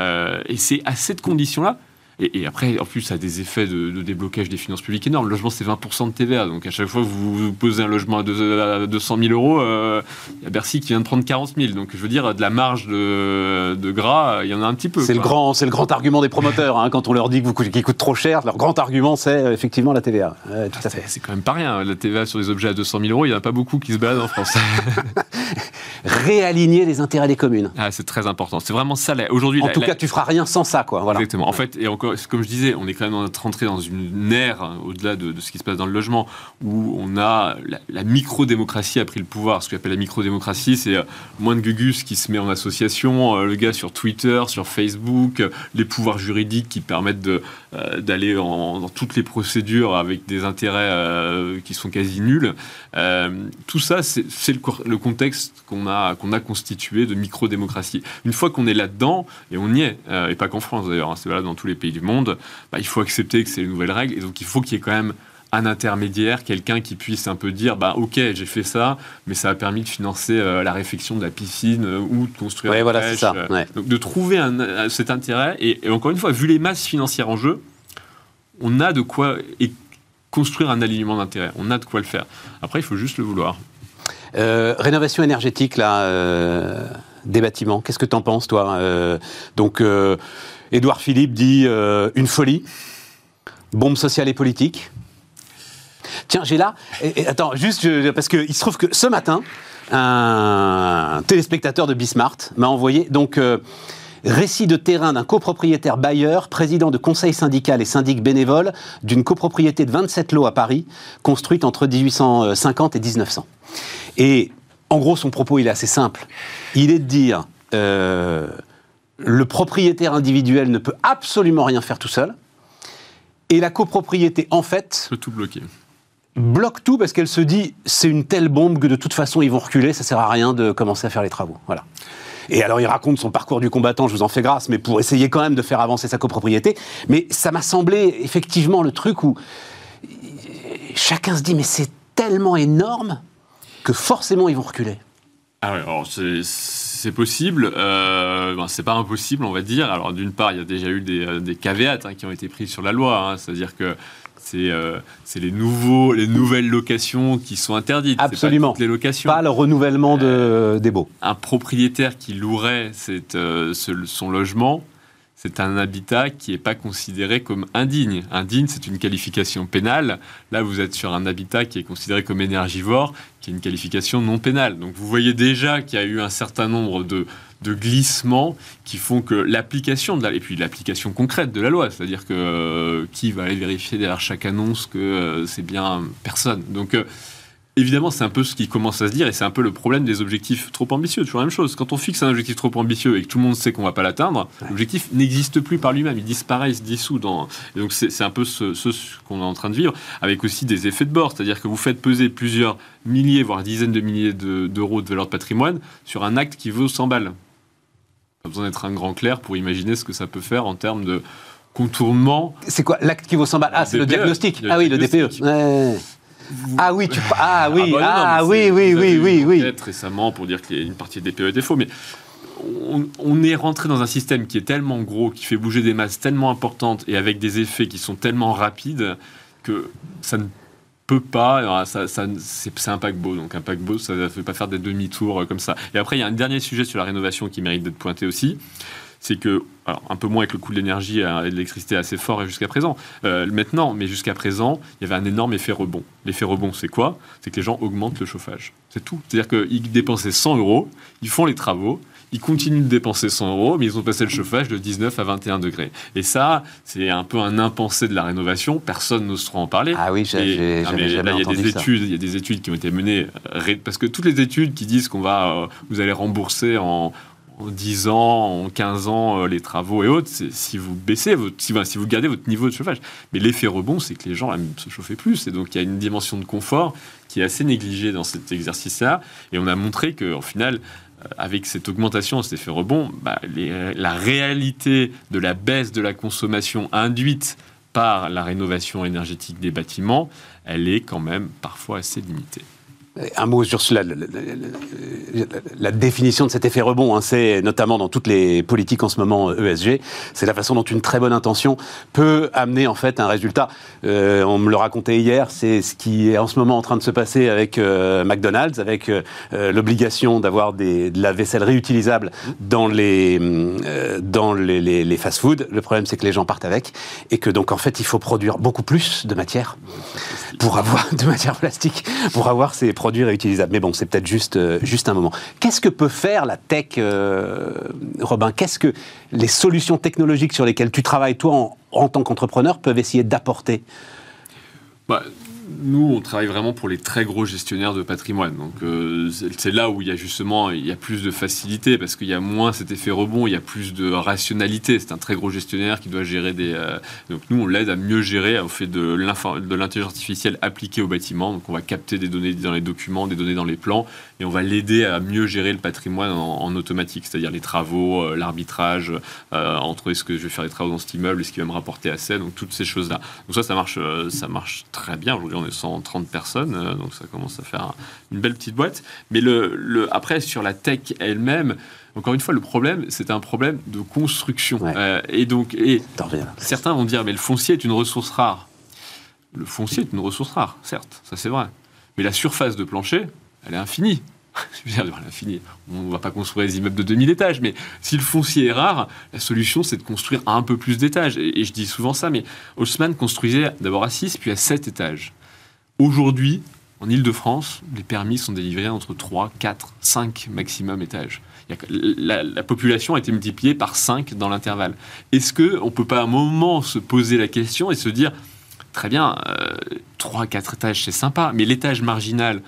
et c'est à cette condition-là et, après, en plus, ça a des effets de, déblocage des finances publiques énormes. Le logement, c'est 20% de TVA. Donc, à chaque fois que vous posez un logement à, 200 000 euros, euh, il y a Bercy qui vient de prendre 40 000. Donc, je veux dire, de la marge de, gras, il y en a un petit peu. C'est le, grand, le grand argument des promoteurs. Hein, quand on leur dit qu'ils coûtent trop cher, leur grand argument, c'est euh, effectivement la TVA. tout à fait. C'est quand même pas rien. La TVA sur des objets à 200 000 euros, il n'y en a pas beaucoup qui se baladent en France. Réaligner les intérêts des communes. Ah, c'est très important. C'est vraiment ça. Aujourd'hui, en tout cas, tu feras rien sans ça. Quoi. Voilà. Exactement. En fait, et encore comme je disais, on est quand même rentré dans une ère, hein, au-delà de, ce qui se passe dans le logement, où on a la, micro-démocratie a pris le pouvoir. Ce qu'on appelle la micro-démocratie, c'est euh, moins de Gugus qui se met en association, euh, le gars sur Twitter, sur Facebook, euh, les pouvoirs juridiques qui permettent d'aller dans toutes les procédures avec des intérêts qui sont quasi nuls. tout ça, c'est le, contexte qu'on a, qu'on a constitué de micro-démocratie. Une fois qu'on est là-dedans, et on y est, et pas qu'en France d'ailleurs, hein, c'est valable dans tous les pays du monde, bah, il faut accepter que c'est les nouvelles règles. Et donc, il faut qu'il y ait quand même un intermédiaire, quelqu'un qui puisse un peu dire bah ok j'ai fait ça, mais ça a permis de financer euh, la réfection de la piscine euh, ou de construire ouais, voilà, ça. Euh. Donc de trouver un, cet intérêt et, encore une fois vu les masses financières en jeu, on a de quoi et construire un alignement d'intérêt, on a de quoi le faire. Après il faut juste le vouloir. rénovation énergétique là des bâtiments, qu'est-ce que tu en penses toi? Donc Édouard Philippe dit euh, une folie, bombe sociale et politique. Tiens, j'ai là. attends, juste parce qu'il se trouve que ce matin, un téléspectateur de Bismart m'a envoyé donc euh, récit de terrain d'un copropriétaire bailleur, président de conseil syndical et syndic bénévole d'une copropriété de 27 lots à Paris, construite entre 1850 et 1900. Et en gros, son propos il est assez simple. Il est de dire euh, le propriétaire individuel ne peut absolument rien faire tout seul. Et la copropriété, en fait. Peut tout bloquer. Bloque tout parce qu'elle se dit c'est une telle bombe que de toute façon ils vont reculer, ça sert à rien de commencer à faire les travaux. Voilà. Et alors il raconte son parcours du combattant, je vous en fais grâce, mais pour essayer quand même de faire avancer sa copropriété. Mais ça m'a semblé effectivement le truc où chacun se dit mais c'est tellement énorme que forcément ils vont reculer. Ah ouais, alors c'est possible, euh, ben, c'est pas impossible, on va dire. Alors d'une part, il y a déjà eu des, euh, des caveats hein, qui ont été pris sur la loi, hein. c'est-à-dire que c'est euh, les nouveaux, les nouvelles locations qui sont interdites. Absolument. Pas les locations. Pas le renouvellement de, euh, des baux. Un propriétaire qui louerait cette, son logement c'est un habitat qui n'est pas considéré comme indigne. Indigne, c'est une qualification pénale. Là, vous êtes sur un habitat qui est considéré comme énergivore, qui est une qualification non pénale. Donc vous voyez déjà qu'il y a eu un certain nombre de, glissements qui font que l'application de la, et puis l'application concrète de la loi, c'est-à-dire que euh, qui va aller vérifier derrière chaque annonce que euh, c'est bien personne. Donc euh, évidemment, c'est un peu ce qui commence à se dire, et c'est un peu le problème des objectifs trop ambitieux. Toujours la même chose. Quand on fixe un objectif trop ambitieux et que tout le monde sait qu'on ne va pas l'atteindre, l'objectif n'existe plus par lui-même. Il disparaît, il se dissout. Dans... Et donc, c'est un peu ce, qu'on est en train de vivre, avec aussi des effets de bord. C'est-à-dire que vous faites peser plusieurs milliers, voire dizaines de milliers d'euros de, valeur de patrimoine sur un acte qui vaut 100 balles. Pas besoin d'être un grand clair pour imaginer ce que ça peut faire en termes de contournement. C'est quoi? L'acte qui vaut 100 balles? Ah, c'est le diagnostic. Ah oui, le DPE. Ouais. Ah oui, tu... ah oui, ah, bah ah oui, oui, oui, oui, oui. Peut-être récemment pour dire qu'il y a une partie des PE faux, mais on, est rentré dans un système qui est tellement gros, qui fait bouger des masses tellement importantes et avec des effets qui sont tellement rapides que ça ne peut pas. Ça, ça c'est un paquebot, donc un paquebot, ça ne fait pas faire des demi-tours comme ça. Et après, il y a un dernier sujet sur la rénovation qui mérite d'être pointé aussi c'est que, alors, un peu moins avec le coût de l'énergie et de l'électricité assez fort jusqu'à présent, euh, maintenant, mais jusqu'à présent, il y avait un énorme effet rebond. L'effet rebond, c'est quoi? C'est que les gens augmentent le chauffage. C'est tout. C'est-à-dire qu'ils dépensaient 100 euros, ils font les travaux, ils continuent de dépenser 100 euros, mais ils ont passé le chauffage de 19 à 21 degrés. Et ça, c'est un peu un impensé de la rénovation. Personne n'osera en parler. Ah oui, j'ai jamais, jamais il y a des études, Il y a des études qui ont été menées, parce que toutes les études qui disent qu'on va, euh, vous allez rembourser en, en 10 ans, en 15 ans, euh, les travaux et autres, si vous baissez, votre, si, vous gardez votre niveau de chauffage. Mais l'effet rebond, c'est que les gens aiment se chauffer plus. Et donc, il y a une dimension de confort qui est assez négligée dans cet exercice-là. Et on a montré qu'en final, euh, avec cette augmentation, cet effet rebond, bah, la réalité de la baisse de la consommation induite par la rénovation énergétique des bâtiments, elle est quand même parfois assez limitée. Un mot sur la, la- définition de cet effet rebond, hein, c'est notamment dans toutes les politiques en ce moment euh, ESG, c'est la façon dont une très bonne intention peut amener en fait un résultat. Euh, on me le racontait hier, c'est ce qui est en ce moment en train de se passer avec euh, McDonald's, avec l'obligation d'avoir de la vaisselle réutilisable dans les dans les- les fast-foods. Le problème, c'est que les gens partent avec et que donc en fait, il faut produire beaucoup plus de matière pour avoir de matière plastique pour avoir ces produits réutilisables. Mais bon, c'est peut-être juste, euh, juste un moment. Qu'est-ce que peut faire la tech, euh, Robin? Qu'est-ce que les solutions technologiques sur lesquelles tu travailles, toi, en, en tant qu'entrepreneur, peuvent essayer d'apporter? Bah, nous, on travaille vraiment pour les très gros gestionnaires de patrimoine. Donc, euh, c'est là où il y a justement il y a plus de facilité parce qu'il y a moins cet effet rebond, il y a plus de rationalité. C'est un très gros gestionnaire qui doit gérer des. euh, donc, nous, on l'aide à mieux gérer au fait de l'intelligence artificielle appliquée au bâtiment. Donc, on va capter des données dans les documents, des données dans les plans, et on va l'aider à mieux gérer le patrimoine en, en automatique, c'est-à-dire les travaux, euh, l'arbitrage euh, entre est-ce que je vais faire des travaux dans cet immeuble, est-ce qu'il va me rapporter assez, donc toutes ces choses-là. Donc ça, ça marche, euh, ça marche très bien. Aujourd'hui, on est 130 personnes, donc ça commence à faire un- une belle petite boîte. Mais le, le- après, sur la tech elle-même, encore une fois, le problème, c'est un problème de construction. Ouais. Euh, et donc, et certains vont dire, mais le foncier est une ressource rare. Le foncier est une ressource rare, certes, ça c'est vrai. Mais la surface de plancher, elle est infinie. On ne va pas construire des immeubles de 2000 étages, mais si le foncier est rare, la solution c'est de construire un peu plus d'étages. Et, je dis souvent ça, mais Haussmann construisait d'abord à 6 puis à 7 étages. Aujourd'hui, en Ile-de-France, les permis sont délivrés entre 3, 4, 5 maximum étages. La, la population a été multipliée par 5 dans l'intervalle. Est-ce qu'on ne peut pas à un moment se poser la question et se dire, très bien, 3, 4 étages, c'est sympa, mais l'étage marginal,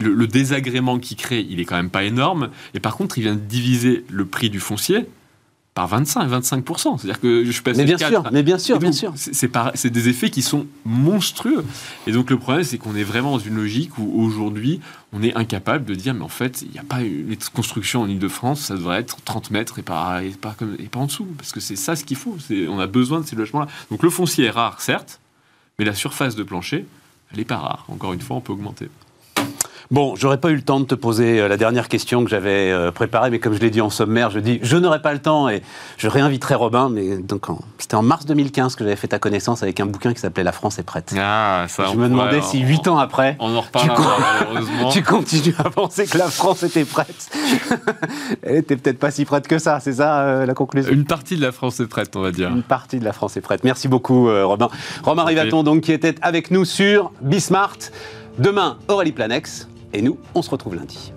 le, le désagrément qu'il crée, il est quand même pas énorme. Et par contre, il vient de diviser le prix du foncier par 25, 25%. C'est-à-dire que je suis passé Mais bien de 4 sûr, mais bien sûr, bien sûr. C'est des effets qui sont monstrueux. Et donc le problème, c'est qu'on est vraiment dans une logique où aujourd'hui, on est incapable de dire, mais en fait, il n'y a pas une les constructions en Ile-de-France, ça devrait être 30 mètres et pas, et pas, comme, et pas en dessous. Parce que c'est ça ce qu'il faut. On a besoin de ces logements-là. Donc le foncier est rare, certes, mais la surface de plancher, elle n'est pas rare. Encore une fois, on peut augmenter. Bon, j'aurais pas eu le temps de te poser euh, la dernière question que j'avais euh, préparée, mais comme je l'ai dit en sommaire, je dis je n'aurai pas le temps et je réinviterai Robin. Mais donc c'était en mars 2015 que j'avais fait ta connaissance avec un bouquin qui s'appelait La France est prête. Ah, ça, je me demandais si huit ans après, On en tu, malheureusement. tu continues à penser que la France était prête. Elle était peut-être pas si prête que ça, c'est ça euh, la conclusion? Une partie de la France est prête, on va dire. Une partie de la France est prête. Merci beaucoup, euh, Robin. Romain Rivaton, donc, qui était avec nous sur Bismart. Demain, Aurélie Planex. Et nous, on se retrouve lundi.